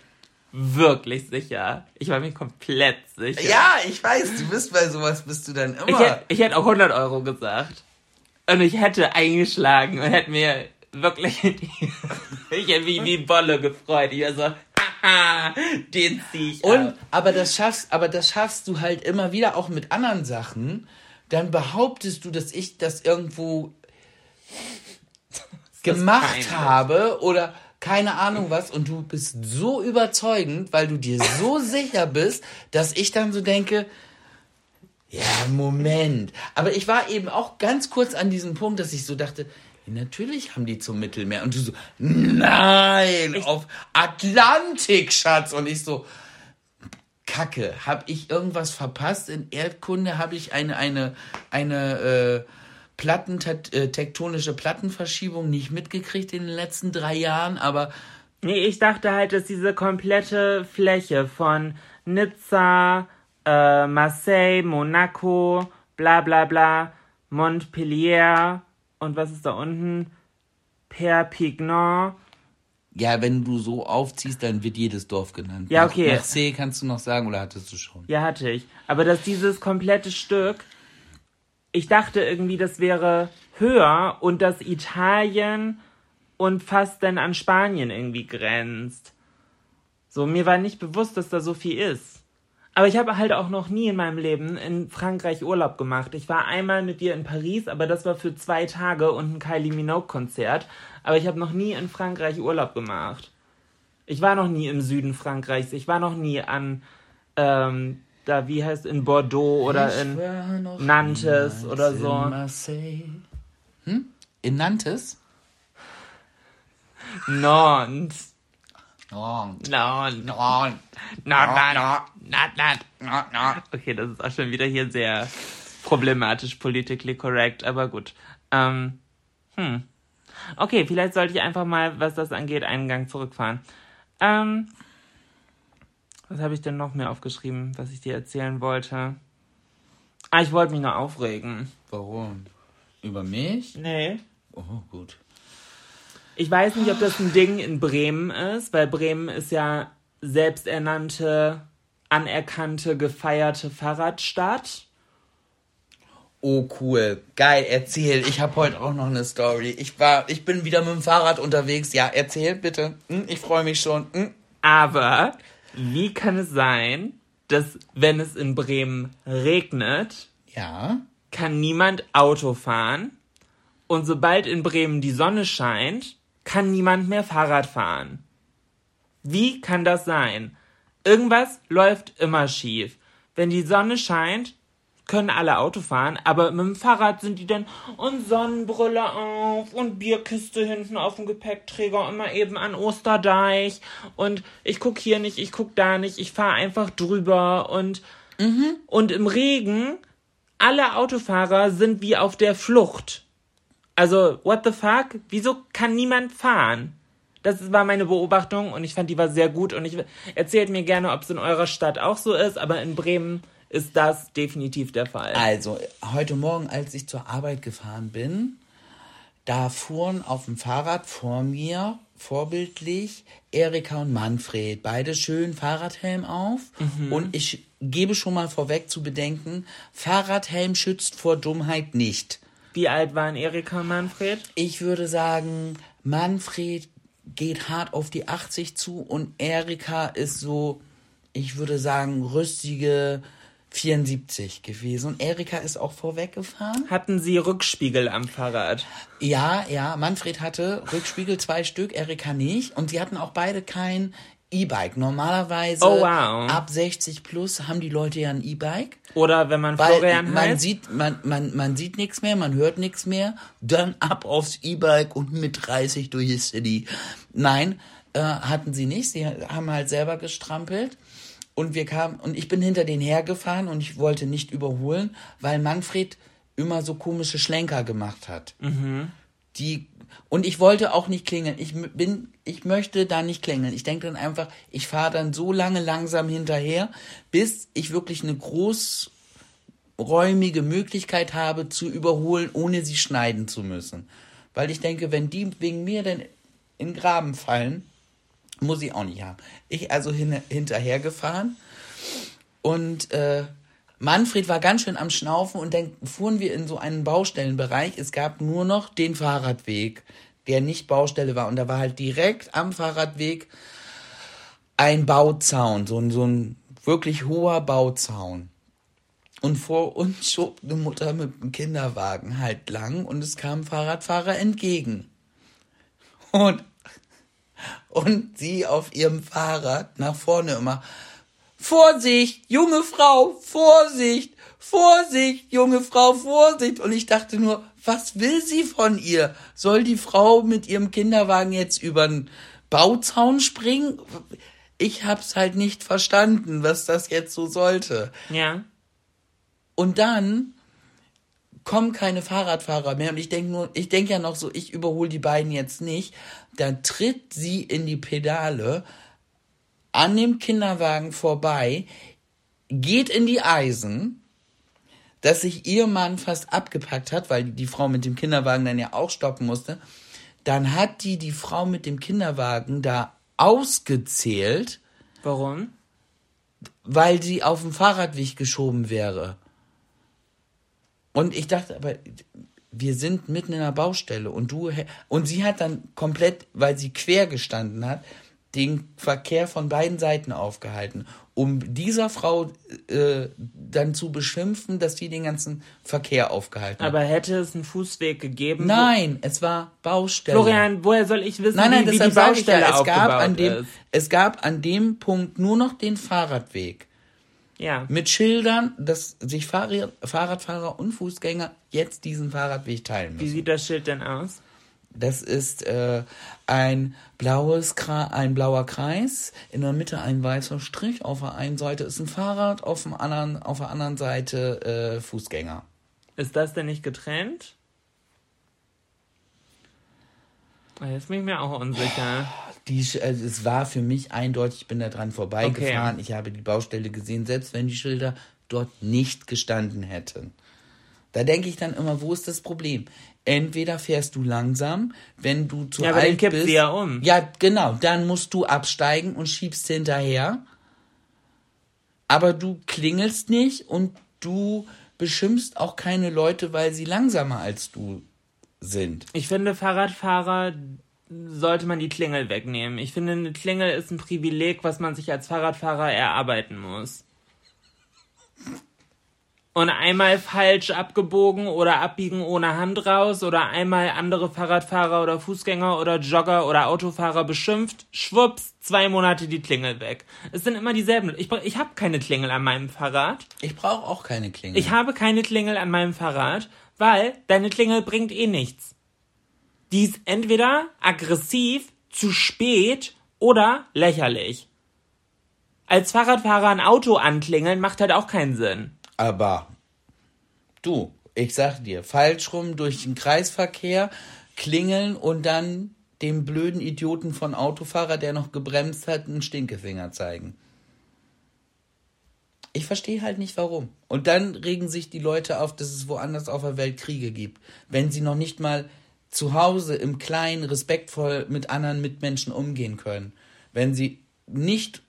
wirklich sicher. Ich war mir komplett sicher. Ja, ich weiß, du bist bei sowas, bist du dann immer. Ich hätte, ich hätte auch 100 Euro gesagt. Und ich hätte eingeschlagen und hätte mir wirklich die, ich hätte mich wie Bolle gefreut. Ich war so, haha, den zieh ich Und, ab. aber das schaffst, aber das schaffst du halt immer wieder auch mit anderen Sachen. Dann behauptest du, dass ich das irgendwo gemacht habe oder keine Ahnung was und du bist so überzeugend, weil du dir so sicher bist, dass ich dann so denke, ja, Moment. Aber ich war eben auch ganz kurz an diesem Punkt, dass ich so dachte, natürlich haben die zum Mittelmeer. Und du so, nein, auf Atlantik, Schatz. Und ich so, Kacke, habe ich irgendwas verpasst? In Erdkunde habe ich eine, eine, eine äh, Platten, äh, tektonische Plattenverschiebung nicht mitgekriegt in den letzten drei Jahren, aber Nee, ich dachte halt, dass diese komplette Fläche von Nizza, äh, Marseille, Monaco, bla bla bla, Montpellier und was ist da unten? Perpignan. ja, wenn du so aufziehst, dann wird jedes Dorf genannt. Ja, okay. Nach C kannst du noch sagen oder hattest du schon? Ja, hatte ich. Aber dass dieses komplette Stück, ich dachte irgendwie, das wäre höher und dass Italien und fast dann an Spanien irgendwie grenzt. So, mir war nicht bewusst, dass da so viel ist. Aber ich habe halt auch noch nie in meinem Leben in Frankreich Urlaub gemacht. Ich war einmal mit dir in Paris, aber das war für zwei Tage und ein Kylie Minogue-Konzert. Aber ich habe noch nie in Frankreich Urlaub gemacht. Ich war noch nie im Süden Frankreichs. Ich war noch nie an, ähm, da, wie heißt, in Bordeaux oder Ich in Nantes oder so. In Marseille. Hm? In Nantes? Nantes. Oh. Nantes. Oh. Nantes. Nantes. No, no. Okay, das ist auch schon wieder hier sehr problematisch, politically correct, aber gut. Ähm, hm. Okay, vielleicht sollte ich einfach mal, was das angeht, einen Gang zurückfahren. Ähm, was habe ich denn noch mehr aufgeschrieben, was ich dir erzählen wollte? Ah, ich wollte mich noch aufregen. Warum? Über mich? Nee. Oh, gut. Ich weiß nicht, ob das ein Ding in Bremen ist, weil Bremen ist ja selbsternannte, anerkannte, gefeierte Fahrradstadt. Oh, cool. Geil, erzähl. Ich habe heute auch noch eine Story. Ich war, ich bin wieder mit dem Fahrrad unterwegs. Ja, erzähl bitte. Hm, ich freue mich schon. Hm. Aber wie kann es sein, dass wenn es in Bremen regnet, Ja. kann niemand Auto fahren und sobald in Bremen die Sonne scheint, kann niemand mehr Fahrrad fahren? Wie kann das sein? Irgendwas läuft immer schief. Wenn die Sonne scheint, können alle Auto fahren, aber mit dem Fahrrad sind die dann und Sonnenbrille auf und Bierkiste hinten auf dem Gepäckträger immer eben an Osterdeich und ich guck hier nicht, ich guck da nicht, ich fahre einfach drüber und und im Regen alle Autofahrer sind wie auf der Flucht. Also, what the fuck? Wieso kann niemand fahren? Das war meine Beobachtung und ich fand, die war sehr gut und ich erzählt mir gerne, ob es in eurer Stadt auch so ist, aber in Bremen ist das definitiv der Fall. Also, heute Morgen, als ich zur Arbeit gefahren bin, da fuhren auf dem Fahrrad vor mir vorbildlich Erika und Manfred. Beide schön Fahrradhelm auf. Und ich gebe schon mal vorweg zu bedenken, Fahrradhelm schützt vor Dummheit nicht. Wie alt waren Erika und Manfred? Ich würde sagen, Manfred geht hart auf die 80 zu und Erika ist so, ich würde sagen, rüstige 74 gewesen. Und Erika ist auch vorweggefahren. Hatten sie Rückspiegel am Fahrrad? Ja, ja, Manfred hatte Rückspiegel zwei Stück, Erika nicht. Und sie hatten auch beide kein E-Bike. Normalerweise Oh, wow. ab 60 plus haben die Leute ja ein E-Bike. Oder wenn man Florian man heißt? sieht, man, man, man sieht nichts mehr, man hört nichts mehr, dann ab aufs E-Bike und mit 30 durch die City. Nein, äh, hatten sie nicht. Sie haben halt selber gestrampelt. Und wir kamen, und ich bin hinter denen hergefahren und ich wollte nicht überholen, weil Manfred immer so komische Schlenker gemacht hat. Die, und ich wollte auch nicht klingeln. Ich bin, ich möchte da nicht klingeln. Ich denke dann einfach, ich fahre dann so lange langsam hinterher, bis ich wirklich eine großräumige Möglichkeit habe zu überholen, ohne sie schneiden zu müssen. Weil ich denke, wenn die wegen mir dann in den Graben fallen, Muss ich auch nicht haben. Ich also hin, hinterhergefahren und äh, Manfred war ganz schön am Schnaufen und dann fuhren wir in so einen Baustellenbereich. Es gab nur noch den Fahrradweg, der nicht Baustelle war. Und da war halt direkt am Fahrradweg ein Bauzaun, so ein, so ein wirklich hoher Bauzaun. Und vor uns schob eine Mutter mit einem Kinderwagen halt lang und es kam Fahrradfahrer entgegen. Und, und sie auf ihrem Fahrrad nach vorne immer, Vorsicht, junge Frau, Vorsicht, Vorsicht, junge Frau, Vorsicht. Und ich dachte nur, was will sie von ihr? Soll die Frau mit ihrem Kinderwagen jetzt über den Bauzaun springen? Ich hab's halt nicht verstanden, was das jetzt so sollte. Ja. Und dann kommen keine Fahrradfahrer mehr und ich denke nur, ich denke ja noch so, ich überhole die beiden jetzt nicht. Dann tritt sie in die Pedale an dem Kinderwagen vorbei, geht in die Eisen, dass sich ihr Mann fast abgepackt hat, weil die Frau mit dem Kinderwagen dann ja auch stoppen musste. Dann hat die die Frau mit dem Kinderwagen da ausgezählt. Warum? Weil sie auf dem Fahrradweg geschoben wäre. Und ich dachte, aber wir sind mitten in einer Baustelle und du und sie hat dann komplett, weil sie quer gestanden hat, den Verkehr von beiden Seiten aufgehalten, um dieser Frau äh, dann zu beschimpfen, dass sie den ganzen Verkehr aufgehalten hat. Aber hätte es einen Fußweg gegeben? Nein, es war Baustelle. Florian, woher soll ich wissen, nein, nein, wie, wie die Baustelle ja, es gab an dem, ist? Es gab an dem Punkt nur noch den Fahrradweg. Ja. Mit Schildern, dass sich Fahrrad, Fahrradfahrer und Fußgänger jetzt diesen Fahrradweg teilen müssen. Wie sieht das Schild denn aus? Das ist äh, ein blaues ein blauer Kreis, in der Mitte ein weißer Strich, auf der einen Seite ist ein Fahrrad, auf, dem anderen, auf der anderen Seite äh, Fußgänger. Ist das denn nicht getrennt? Jetzt bin ich mir auch unsicher. Die, also es war für mich eindeutig, ich bin da dran vorbeigefahren. Okay. Ich habe die Baustelle gesehen, selbst wenn die Schilder dort nicht gestanden hätten. Da denke ich dann immer, wo ist das Problem? Entweder fährst du langsam, wenn du zu ja, aber alt dann kippt bist. Sie ja um. Ja, genau. Dann musst du absteigen und schiebst hinterher. Aber du klingelst nicht und du beschimpfst auch keine Leute, weil sie langsamer als du sind. Ich finde, Fahrradfahrer sollte man die Klingel wegnehmen. Ich finde, eine Klingel ist ein Privileg, was man sich als Fahrradfahrer erarbeiten muss und einmal falsch abgebogen oder abbiegen ohne Hand raus oder einmal andere Fahrradfahrer oder Fußgänger oder Jogger oder Autofahrer beschimpft, schwupps, zwei Monate die Klingel weg. Es sind immer dieselben. Ich, ich habe keine Klingel an meinem Fahrrad. Ich brauche auch keine Klingel. Ich habe keine Klingel an meinem Fahrrad, weil deine Klingel bringt eh nichts. Die ist entweder aggressiv, zu spät oder lächerlich. Als Fahrradfahrer ein Auto anklingeln macht halt auch keinen Sinn. Aber du, ich sag dir, falsch rum durch den Kreisverkehr klingeln und dann dem blöden Idioten von Autofahrer, der noch gebremst hat, einen Stinkefinger zeigen. Ich verstehe halt nicht warum. Und dann regen sich die Leute auf, dass es woanders auf der Welt Kriege gibt, wenn sie noch nicht mal zu Hause im Kleinen respektvoll mit anderen Mitmenschen umgehen können. Wenn sie nicht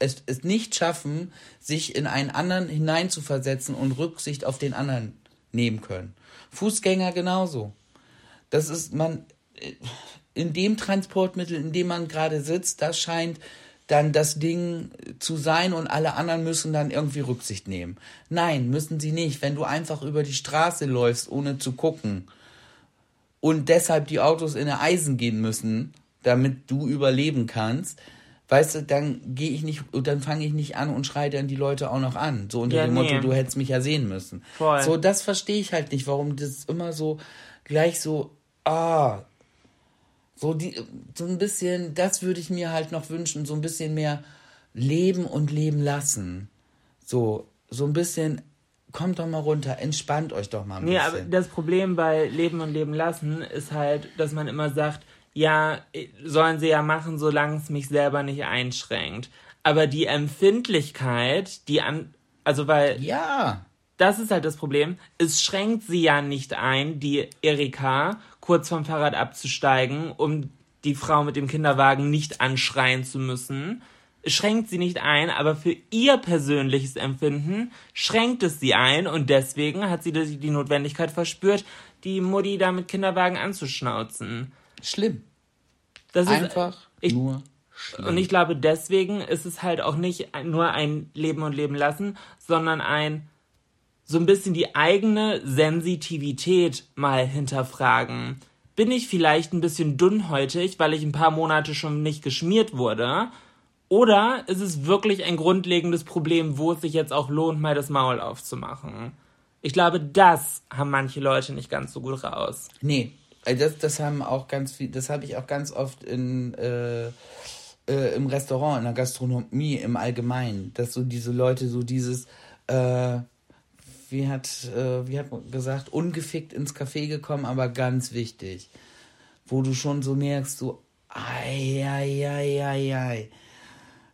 es, es nicht schaffen, sich in einen anderen hineinzuversetzen und Rücksicht auf den anderen nehmen können. Fußgänger genauso. Das ist man in dem Transportmittel, in dem man gerade sitzt, das scheint dann das Ding zu sein und alle anderen müssen dann irgendwie Rücksicht nehmen. Nein, müssen sie nicht. Wenn du einfach über die Straße läufst, ohne zu gucken und deshalb die Autos in der Eisen gehen müssen, damit du überleben kannst, weißt du, dann gehe ich nicht, dann fange ich nicht an und schreie dann die Leute auch noch an. So unter ja, dem nee. Motto, du hättest mich ja sehen müssen. Voll. So, das verstehe ich halt nicht, warum das immer so gleich so, ah, so die, so ein bisschen, das würde ich mir halt noch wünschen, so ein bisschen mehr leben und leben lassen. So, so ein bisschen, kommt doch mal runter, entspannt euch doch mal ein nee, bisschen. Nee, aber das Problem bei Leben und Leben lassen ist halt, dass man immer sagt, ja, sollen sie ja machen, solange es mich selber nicht einschränkt. Aber die Empfindlichkeit, die an, also weil. Ja. Das ist halt das Problem. Es schränkt sie ja nicht ein, die Erika, kurz vom Fahrrad abzusteigen, um die Frau mit dem Kinderwagen nicht anschreien zu müssen. Es schränkt sie nicht ein, aber für ihr persönliches Empfinden schränkt es sie ein und deswegen hat sie die Notwendigkeit verspürt, die Mutti da mit Kinderwagen anzuschnauzen. Schlimm. Das ist Einfach ich, nur schlimm. und ich glaube, deswegen ist es halt auch nicht nur ein Leben und Leben lassen, sondern ein so ein bisschen die eigene Sensitivität mal hinterfragen. Bin ich vielleicht ein bisschen dünnhäutig, weil ich ein paar Monate schon nicht geschmiert wurde? Oder ist es wirklich ein grundlegendes Problem, wo es sich jetzt auch lohnt, mal das Maul aufzumachen? Ich glaube, das haben manche Leute nicht ganz so gut raus. Nee, äh, das, das haben auch ganz viel, das habe ich auch ganz oft in, äh, äh, im Restaurant, in der Gastronomie im Allgemeinen, dass so diese Leute so dieses, äh, wie hat, äh, wie hat man gesagt, ungefickt ins Café gekommen, aber ganz wichtig. Wo du schon so merkst, so, ei, ei, ei, ei, ei.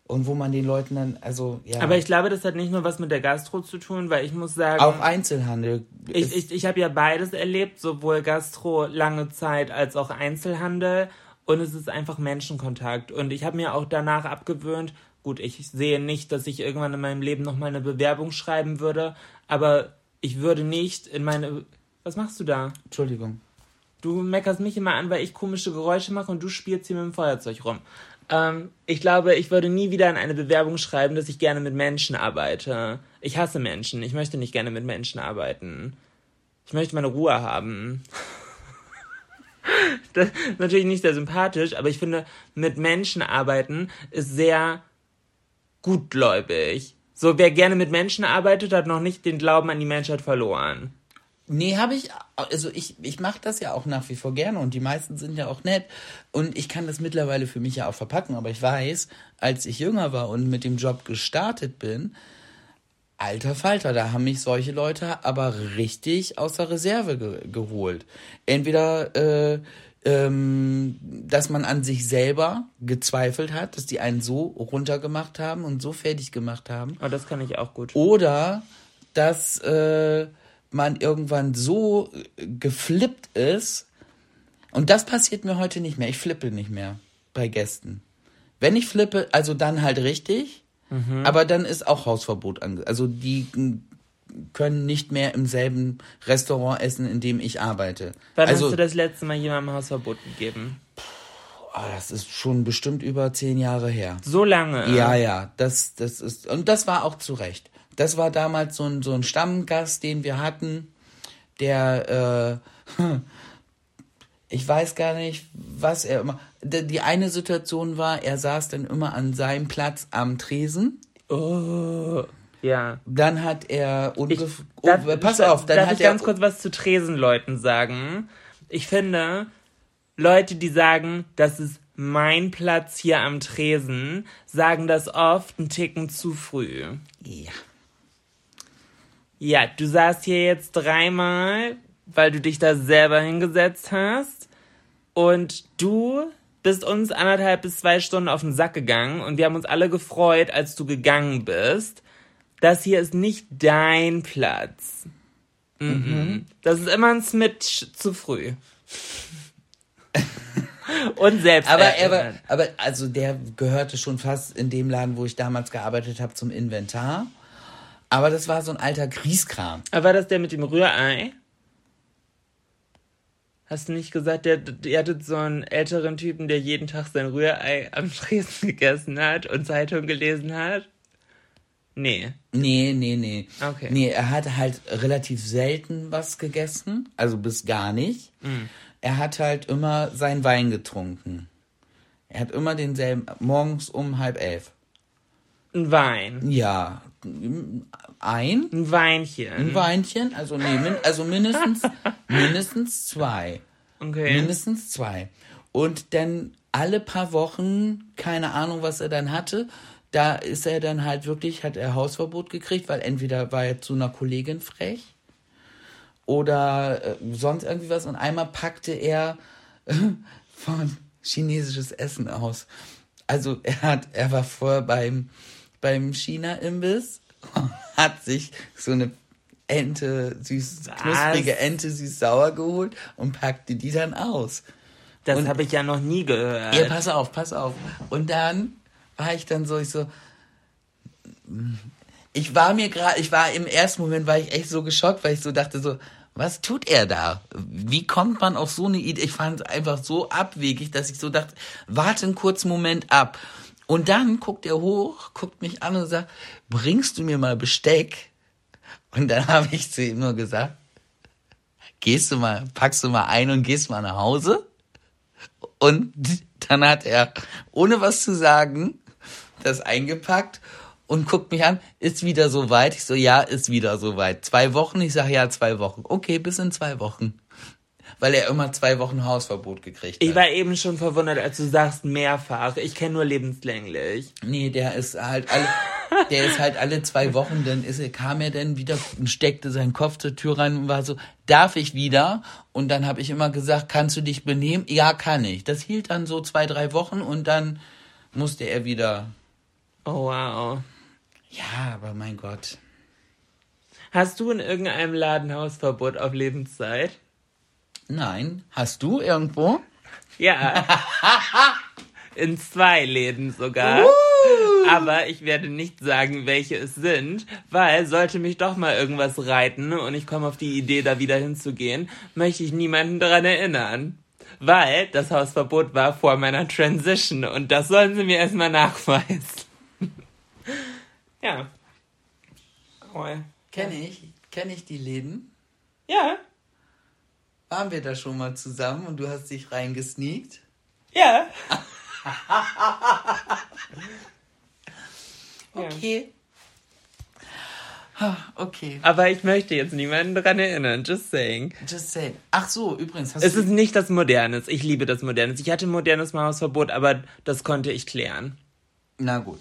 Und wo man den Leuten dann, also, ja. Aber ich glaube, das hat nicht nur was mit der Gastro zu tun, weil ich muss sagen. auch Einzelhandel. Ich, ich, ich habe ja beides erlebt, sowohl Gastro lange Zeit als auch Einzelhandel. Und es ist einfach Menschenkontakt. Und ich habe mir auch danach abgewöhnt, gut, ich sehe nicht, dass ich irgendwann in meinem Leben nochmal eine Bewerbung schreiben würde, aber ich würde nicht in meine. Was machst du da? Entschuldigung. Du meckerst mich immer an, weil ich komische Geräusche mache und du spielst hier mit dem Feuerzeug rum. Ähm, ich glaube, ich würde nie wieder in eine Bewerbung schreiben, dass ich gerne mit Menschen arbeite. Ich hasse Menschen. Ich möchte nicht gerne mit Menschen arbeiten. Ich möchte meine Ruhe haben. das ist natürlich nicht sehr sympathisch, aber ich finde, mit Menschen arbeiten ist sehr gutgläubig. So, wer gerne mit Menschen arbeitet, hat noch nicht den Glauben an die Menschheit verloren. Nee, habe ich, also ich, ich mache das ja auch nach wie vor gerne und die meisten sind ja auch nett und ich kann das mittlerweile für mich ja auch verpacken, aber ich weiß, als ich jünger war und mit dem Job gestartet bin, alter Falter, da haben mich solche Leute aber richtig aus der Reserve ge geholt. Entweder, äh, ähm, dass man an sich selber gezweifelt hat, dass die einen so runtergemacht haben und so fertig gemacht haben Aber das kann ich auch gut. oder dass äh, man irgendwann so äh, geflippt ist. Und das passiert mir heute nicht mehr. Ich flippe nicht mehr bei Gästen. Wenn ich flippe, also dann halt richtig. Aber dann ist auch Hausverbot ange. Also die können nicht mehr im selben Restaurant essen, in dem ich arbeite. Wann also hast du das letzte Mal jemandem Hausverbot gegeben? ah, das ist schon bestimmt über zehn Jahre her. So lange? Ja, ja, das, das ist, und das war auch zu Recht. Das war damals so ein, so ein Stammgast, den wir hatten, der, äh, ich weiß gar nicht, was er immer, die eine Situation war, er saß dann immer an seinem Platz am Tresen, Oh. Ja. dann hat er, ungef oh, Darf- pass darf- auf, dann darf hat ich ganz kurz was zu Tresenleuten sagen? Ich finde, Leute, die sagen, das ist mein Platz hier am Tresen, sagen das oft einen Ticken zu früh. ja, Ja, du saßt hier jetzt dreimal, weil du dich da selber hingesetzt hast. Und du bist uns anderthalb bis zwei Stunden auf den Sack gegangen und wir haben uns alle gefreut, als du gegangen bist. Das hier ist nicht dein Platz. Mhm. Das ist immer ein Smith zu früh. und selbst. Aber er war, aber also der gehörte schon fast in dem Laden, wo ich damals gearbeitet habe, zum Inventar. Aber das war so ein alter Grießkram. Aber war das der mit dem Rührei? Hast du nicht gesagt, der, der hatte so einen älteren Typen, der jeden Tag sein Rührei am Tresen gegessen hat und Zeitung gelesen hat? Nee. Nee, nee, nee. Okay. Nee, er hat halt relativ selten was gegessen, also bis gar nicht. Mm. Er hat halt immer seinen Wein getrunken. Er hat immer denselben, morgens um halb elf. Ein Wein. Ja, ein, Ein Weinchen. ein Weinchen, also nee, min, also mindestens, mindestens zwei. Okay. Mindestens zwei. Und dann alle paar Wochen, keine Ahnung, was er dann hatte, da ist er dann halt wirklich, hat er Hausverbot gekriegt, weil entweder war er zu einer Kollegin frech oder äh, sonst irgendwie was. Und einmal packte er äh, von chinesisches Essen aus. Also er hat, er war vorher beim, beim China-Imbiss, hat sich so eine Ente, süß, knusprige Ente süß-sauer geholt und packte die dann aus. Das habe ich ja noch nie gehört. Ja, pass auf, pass auf. Und dann war ich dann so, ich so, ich war mir gerade, ich war im ersten Moment war ich echt so geschockt, weil ich so dachte so, was tut er da? Wie kommt man auf so eine Idee? Ich fand es einfach so abwegig, dass ich so dachte, warte einen kurzen Moment ab. Und dann guckt er hoch, guckt mich an und sagt, bringst du mir mal Besteck? Und dann habe ich zu ihm nur gesagt, gehst du mal, packst du mal ein und gehst mal nach Hause? Und dann hat er, ohne was zu sagen, das eingepackt und guckt mich an, ist wieder soweit. Ich so, ja, ist wieder soweit. Zwei Wochen? Ich sage, ja, zwei Wochen. Okay, bis in zwei Wochen. Weil er immer zwei Wochen Hausverbot gekriegt Ich hat. war eben schon verwundert, als du sagst mehrfach. Ich kenne nur lebenslänglich. Nee, der ist halt alle, der ist halt alle zwei Wochen, dann ist er, kam er dann wieder und steckte seinen Kopf zur Tür rein und war so, darf ich wieder? Und dann habe ich immer gesagt, kannst du dich benehmen? Ja, kann ich. Das hielt dann so zwei, drei Wochen und dann musste er wieder, Oh wow. ja, aber mein Gott. Hast du in irgendeinem Laden Hausverbot auf Lebenszeit? Nein. Hast du irgendwo? Ja. In zwei Läden sogar. Aber ich werde nicht sagen, welche es sind, weil sollte mich doch mal irgendwas reiten und ich komme auf die Idee, da wieder hinzugehen, möchte ich niemanden daran erinnern. Weil das Hausverbot war vor meiner Transition und das sollen sie mir erstmal nachweisen. ja. Oh. Kenne ich. Kenne ich die Läden? Ja, Waren wir da schon mal zusammen und du hast dich reingesneakt? ja. Okay. Okay. Aber ich möchte jetzt niemanden daran erinnern, just saying. Just say. Ach so, übrigens, hast Es du... ist nicht das Modernes. Ich liebe das Modernes. Ich hatte ein modernes Hausverbot, aber das konnte ich klären. Na gut.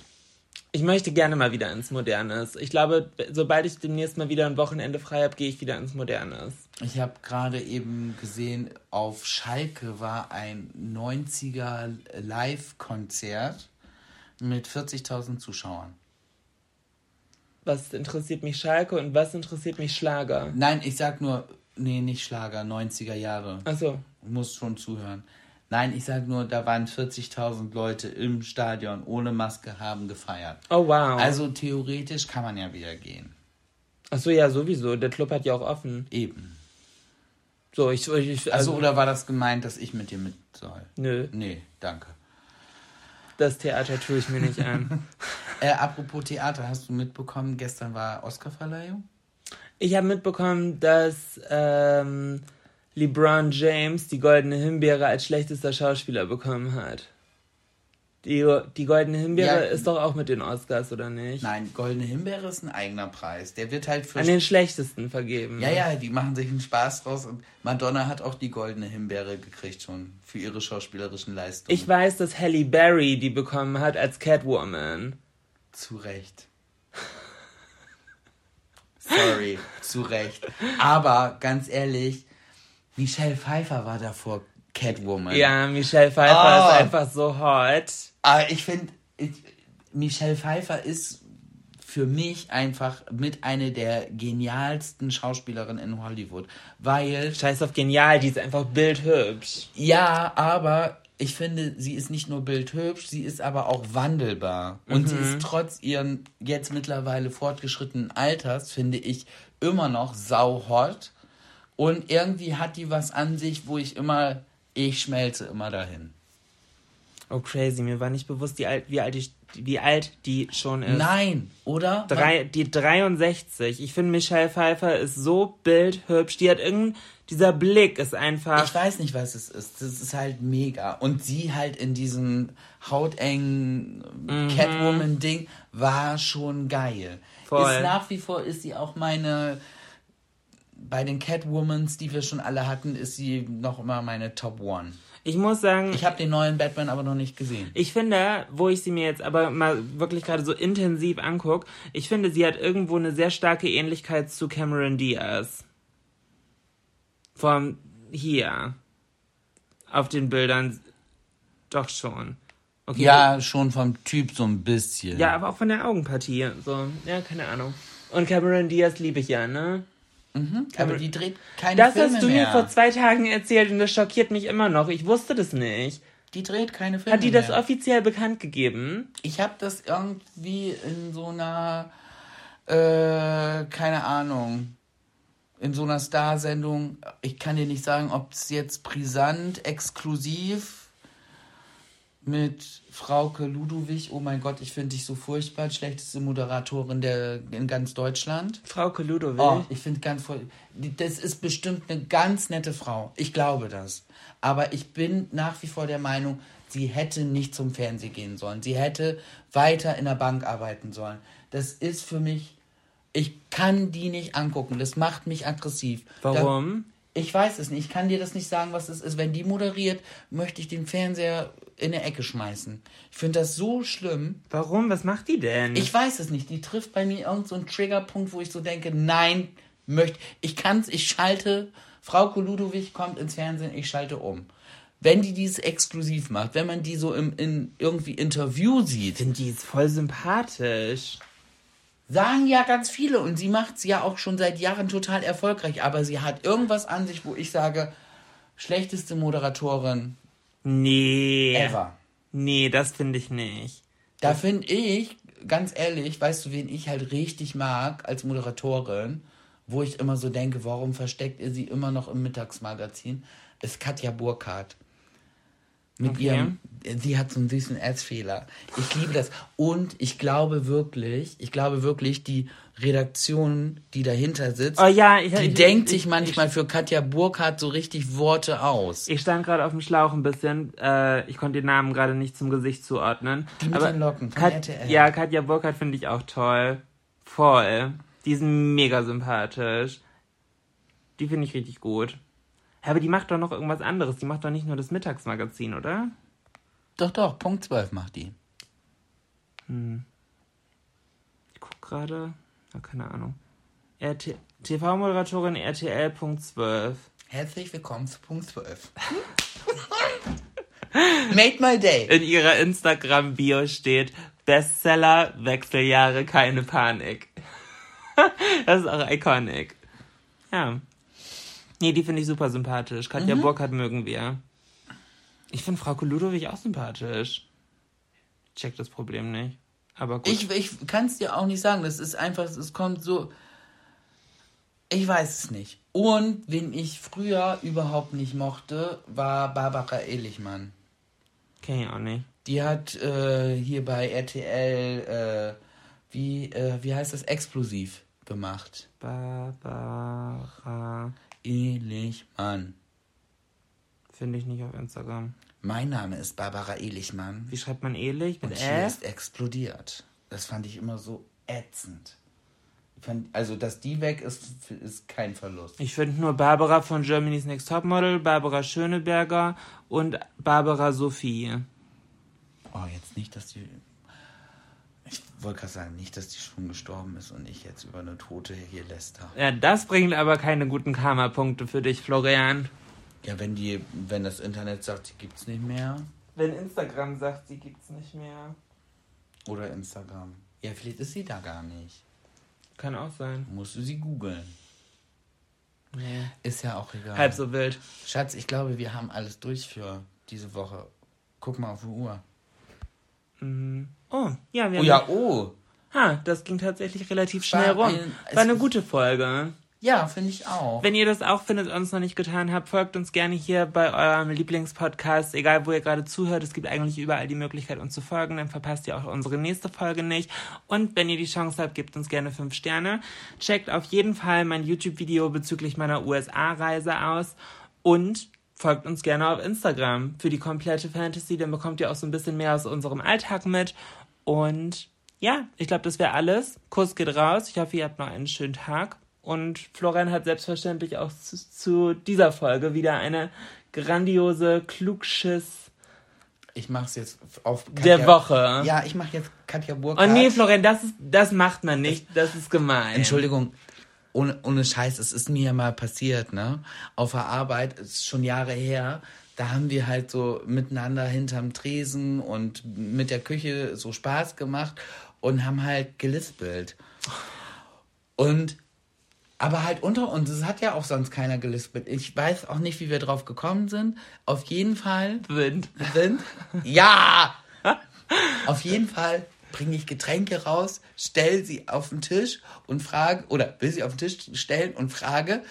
Ich möchte gerne mal wieder ins Modernes. Ich glaube, sobald ich demnächst mal wieder ein Wochenende frei habe, gehe ich wieder ins Modernes. Ich habe gerade eben gesehen, auf Schalke war ein 90er Live-Konzert mit 40.000 Zuschauern. Was interessiert mich Schalke und was interessiert mich Schlager? Nein, ich sag nur, nee, nicht Schlager, 90er Jahre. Achso. Du musst schon zuhören. Nein, ich sag nur, da waren 40.000 Leute im Stadion ohne Maske, haben gefeiert. Oh wow. Also theoretisch kann man ja wieder gehen. Achso, ja, sowieso. Der Club hat ja auch offen. Eben. So, ich. ich Also, also, oder war das gemeint, dass ich mit dir mit soll? Nö, Nee, danke. das Theater tue ich mir nicht an. Äh, apropos Theater, hast du mitbekommen, gestern war Oscarverleihung? Ich habe mitbekommen, dass ähm, LeBron James die Goldene Himbeere als schlechtester Schauspieler bekommen hat. Die, die Goldene Himbeere Ja. ist doch auch mit den Oscars, oder nicht? Nein, Goldene Himbeere ist ein eigener Preis. Der wird halt für. An den schlechtesten vergeben. ja, ja, die machen sich einen Spaß draus. Und Madonna hat auch die Goldene Himbeere gekriegt schon für ihre schauspielerischen Leistungen. Ich weiß, dass Halle Berry die bekommen hat als Catwoman. Zu Recht. Sorry, zu Recht. Aber ganz ehrlich, Michelle Pfeiffer war davor Catwoman. Ja, Michelle Pfeiffer Ah. ist einfach so hot. Aber ich finde, Michelle Pfeiffer ist für mich einfach mit einer der genialsten Schauspielerinnen in Hollywood. Weil, Scheiß auf genial, die ist einfach bildhübsch. ja, aber ich finde, sie ist nicht nur bildhübsch, sie ist aber auch wandelbar. Und sie ist trotz ihren jetzt mittlerweile fortgeschrittenen Alters, finde ich, immer noch sauhot. Und irgendwie hat die was an sich, wo ich immer, ich schmelze immer dahin. Oh crazy, mir war nicht bewusst, wie alt, wie alt, die, wie alt die schon ist. Nein, oder? Drei, die 63. Ich finde, Michelle Pfeiffer ist so bildhübsch. Die hat irgendein, dieser Blick ist einfach. Ich weiß nicht, was es ist. Das ist halt mega. Und sie halt in diesem hautengen Catwoman-Ding war schon geil. Voll. Ist nach wie vor ist sie auch meine. Bei den Catwomans, die wir schon alle hatten, ist sie noch immer meine Top One. Ich muss sagen, Ich habe den neuen Batman aber noch nicht gesehen. ich finde, wo ich sie mir jetzt aber mal wirklich gerade so intensiv angucke, ich finde, sie hat irgendwo eine sehr starke Ähnlichkeit zu Cameron Diaz. Vom hier. Auf den Bildern doch schon. Okay. Ja, schon vom Typ so ein bisschen. Ja, aber auch von der Augenpartie. So, ja, keine Ahnung. Und Cameron Diaz liebe ich ja, ne? Aber die dreht keine Das Filme hast du mehr. mir vor zwei Tagen erzählt und das schockiert mich immer noch. Ich wusste das nicht. die dreht keine Filme Hat die das mehr. offiziell bekannt gegeben? Ich habe das irgendwie in so einer, äh, keine Ahnung, in so einer Star-Sendung. Ich kann dir nicht sagen, ob es jetzt brisant, exklusiv mit Frauke Ludowig, oh mein Gott, ich finde dich so furchtbar, schlechteste Moderatorin der in ganz Deutschland. Frauke Ludovic. Oh, ich finde ganz Das ist bestimmt eine ganz nette Frau. Ich glaube das. Aber ich bin nach wie vor der Meinung, sie hätte nicht zum Fernsehen gehen sollen. Sie hätte weiter in der Bank arbeiten sollen. Das ist für mich. Ich kann die nicht angucken. Das macht mich aggressiv. Warum? Da, ich weiß es nicht. Ich kann dir das nicht sagen, was es ist. Wenn die moderiert, möchte ich den Fernseher in eine Ecke schmeißen. Ich finde das so schlimm. Warum? Was macht die denn? Ich weiß es nicht. Die trifft bei mir irgendeinen so einen Triggerpunkt, wo ich so denke, nein, möchte. Ich kann's, ich schalte. Frau Ludowig kommt ins Fernsehen, ich schalte um. Wenn die dies exklusiv macht, wenn man die so im in irgendwie Interview sieht, finde die ist voll sympathisch. sagen ja ganz viele und sie macht's ja auch schon seit Jahren total erfolgreich, aber sie hat irgendwas an sich, wo ich sage, schlechteste Moderatorin Nee. ever. Nee, das finde ich nicht. Da finde ich, ganz ehrlich, weißt du, wen ich halt richtig mag als Moderatorin, wo ich immer so denke, warum versteckt ihr sie immer noch im Mittagsmagazin, ist Katja Burkhardt. Mit Okay. ihrem, sie hat so einen süßen Essfehler. Ich liebe das. Und ich glaube wirklich, ich glaube wirklich, die Redaktion, die dahinter sitzt, Oh ja, ich, die ich, denkt ich, sich manchmal für Katja Burkhardt so richtig Worte aus. Ich stand gerade auf dem Schlauch ein bisschen. Äh, ich konnte den Namen gerade nicht zum Gesicht zuordnen. Die mit aber den Locken von Kat RTL. Ja, Katja Burkhardt finde ich auch toll. Voll. Die ist mega sympathisch. Die finde ich richtig gut. Ja, aber die macht doch noch irgendwas anderes. Die macht doch nicht nur das Mittagsmagazin, oder? Doch, doch, Punkt 12 macht die. Ich guck gerade. Ja, keine Ahnung. TV-Moderatorin RTL.12. Herzlich willkommen zu Punkt 12. Made my day. In ihrer Instagram-Bio steht Bestseller, Wechseljahre, keine Panik. das ist auch iconic. Ja. Nee, die finde ich super sympathisch. Katja Burkhardt mögen wir. Ich finde Frau Ludowig auch sympathisch. Check das Problem nicht. Aber gut. Ich, ich kann es dir auch nicht sagen. Das ist einfach, es kommt so. Ich weiß es nicht. Und wen ich früher überhaupt nicht mochte, war Barbara Ehlichmann. Kenn ich auch nicht. Die hat äh, hier bei RTL, äh, wie, äh, wie heißt das, explosiv gemacht. Barbara Ehlichmann. finde ich nicht auf Instagram. Mein Name ist Barbara Ehlichmann. Wie schreibt man ehrlich? Mit Und hier ist explodiert. Das fand ich immer so ätzend. Fand, also, dass die weg ist, ist kein Verlust. Ich finde nur Barbara von Germany's Next Topmodel, Barbara Schöneberger und Barbara Sophie. Oh, jetzt nicht, dass die. Ich wollte gerade sagen, nicht, dass die schon gestorben ist und ich jetzt über eine Tote hier läster. Ja, das bringt aber keine guten Karma-Punkte für dich, Florian. Ja, wenn die, wenn das Internet sagt, die gibt's nicht mehr. Wenn Instagram sagt, sie gibt's nicht mehr. Oder Instagram. Ja, vielleicht ist sie da gar nicht. Kann auch sein. Musst du sie googeln. Nee. Ist ja auch egal. Halb so wild. Schatz, ich glaube, wir haben alles durch für diese Woche. Guck mal auf die Uhr. Oh, ja, wir Oh haben. ja, oh. Ha, das ging tatsächlich relativ schnell rum. ein- War eine gute Folge. Ja, finde ich auch. Wenn ihr das auch findet und es noch nicht getan habt, folgt uns gerne hier bei eurem Lieblingspodcast, egal wo ihr gerade zuhört. Es gibt eigentlich überall die Möglichkeit, uns zu folgen. Dann verpasst ihr auch unsere nächste Folge nicht. Und wenn ihr die Chance habt, gebt uns gerne fünf Sterne. Checkt auf jeden Fall mein YouTube-Video bezüglich meiner USA-Reise aus. Und folgt uns gerne auf Instagram für die komplette Fantasy. Dann bekommt ihr auch so ein bisschen mehr aus unserem Alltag mit. Und ja, ich glaube, das wäre alles. Kuss geht raus. Ich hoffe, ihr habt noch einen schönen Tag. Und Florian hat selbstverständlich auch zu, zu dieser Folge wieder eine grandiose Klugschiss Ich mach's jetzt auf der Woche. Ja, ich mach jetzt Katja Oh Burkhardt. nee, Florian, das, ist, das macht man nicht. Das ist gemein. Entschuldigung, ohne, ohne Scheiß, es ist mir ja mal passiert, ne? Auf der Arbeit, es ist schon Jahre her, da haben wir halt so miteinander hinterm Tresen und mit der Küche so Spaß gemacht und haben halt gelispelt. Und Aber halt unter uns, es hat ja auch sonst keiner gelispelt. Ich weiß auch nicht, wie wir drauf gekommen sind. Auf jeden Fall. Wind. Wind? Ja! Auf jeden Fall bringe ich Getränke raus, stelle sie auf den Tisch und frage, oder will sie auf den Tisch stellen und frage,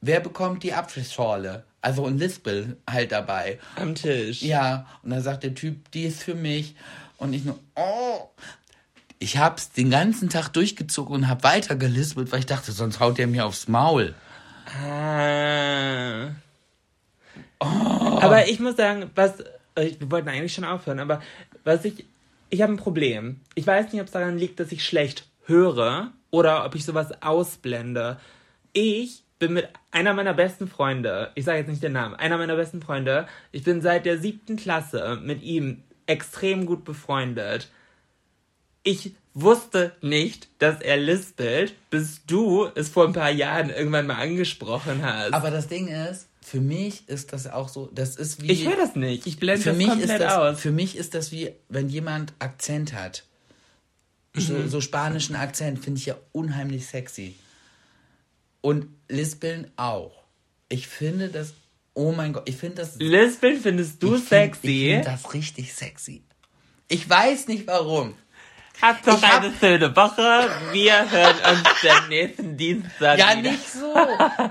wer bekommt die Apfelschorle? Also ein Lispel halt dabei. Am Tisch. Ja, und dann sagt der Typ, die ist für mich. Und ich nur, oh. Ich hab's den ganzen Tag durchgezogen und hab weiter gelispelt, weil ich dachte, sonst haut der mir aufs Maul. Ah. Aber ich muss sagen, was. äh, Wir wollten eigentlich schon aufhören, aber was ich. Ich habe ein Problem. Ich weiß nicht, ob es daran liegt, dass ich schlecht höre oder ob ich sowas ausblende. Ich bin mit einer meiner besten Freunde, ich sage jetzt nicht den Namen, einer meiner besten Freunde, ich bin seit der siebten Klasse mit ihm extrem gut befreundet. Ich wusste nicht, dass er lispelt, bis du es vor ein paar Jahren irgendwann mal angesprochen hast. Aber das Ding ist, für mich ist das auch so, das ist wie. ich höre das nicht. Ich blende für das mich komplett ist das, aus. Für mich ist das wie, wenn jemand Akzent hat. So, Mhm. so spanischen Akzent finde ich ja unheimlich sexy. Und Lispeln auch. Ich finde das, oh mein Gott, ich finde das. Lispeln findest du ich find- sexy? Ich finde das richtig sexy. Ich weiß nicht warum. Habt doch hab- eine schöne Woche. Wir hören uns den nächsten Dienstag Ja, wieder. nicht so.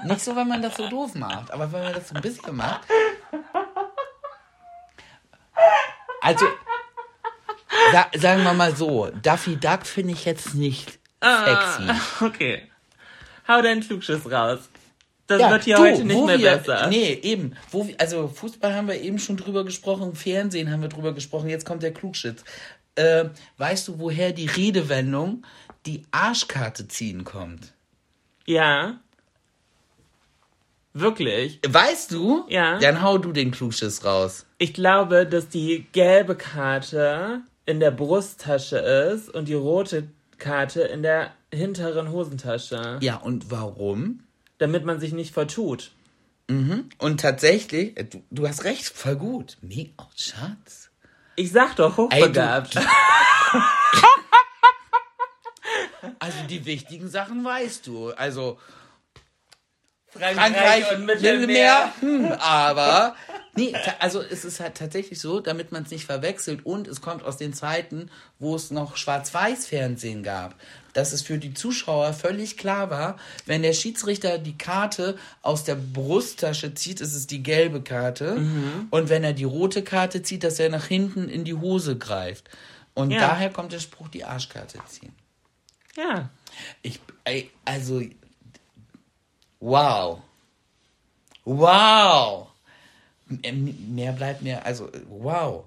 Nicht so, wenn man das so doof macht. Aber wenn man das so ein bisschen macht. Also, sa sagen wir mal so, Daffy Duck finde ich jetzt nicht sexy. Okay. Hau deinen Klugschiss raus. Das Ja, wird hier du, heute nicht mehr wir, besser. Nee, eben. Wo also Fußball haben wir eben schon drüber gesprochen, Fernsehen haben wir drüber gesprochen, jetzt kommt der Klugschitz. Äh, weißt du, woher die Redewendung die Arschkarte ziehen kommt? Ja. Wirklich. Weißt du? Ja. Dann hau du den Klugschiss raus. Ich glaube, dass die gelbe Karte in der Brusttasche ist und die rote Karte in der hinteren Hosentasche. Ja, und warum? Damit man sich nicht vertut. Und tatsächlich, äh, du, du hast recht, voll gut. Mega, oh, Schatz. Ich sag doch, hochbegabt. Also die wichtigen Sachen weißt du. Also Frankreich, Frankreich und Mittelmeer. hm, aber nee, also es ist halt tatsächlich so, damit man es nicht verwechselt und es kommt aus den Zeiten, wo es noch Schwarz-Weiß-Fernsehen gab, dass es für die Zuschauer völlig klar war, wenn der Schiedsrichter die Karte aus der Brusttasche zieht, ist es die gelbe Karte Mhm. und wenn er die rote Karte zieht, dass er nach hinten in die Hose greift. Und Ja. daher kommt der Spruch, die Arschkarte ziehen. Ja. Ich, also, wow. Wow. Mehr bleibt mir, also, wow.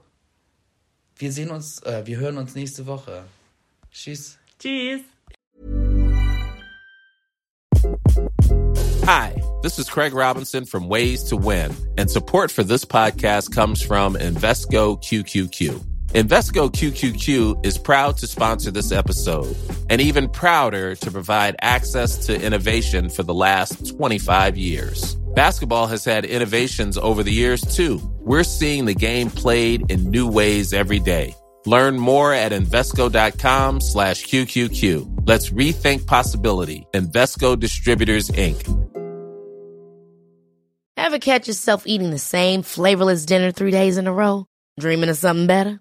Wir sehen uns, äh, wir hören uns nächste Woche. Tschüss. Tschüss. Hi, this is Craig Robinson from Ways to Win, and support for this podcast comes from Invesco QQQ. Invesco QQQ is proud to sponsor this episode and even prouder to provide access to innovation for the last 25 years. Basketball has had innovations over the years too. We're seeing the game played in new ways every day. Learn more at Invesco.com slash QQQ. Let's rethink possibility. Invesco Distributors, Inc. Ever catch yourself eating the same flavorless dinner three days in a row? Dreaming of something better?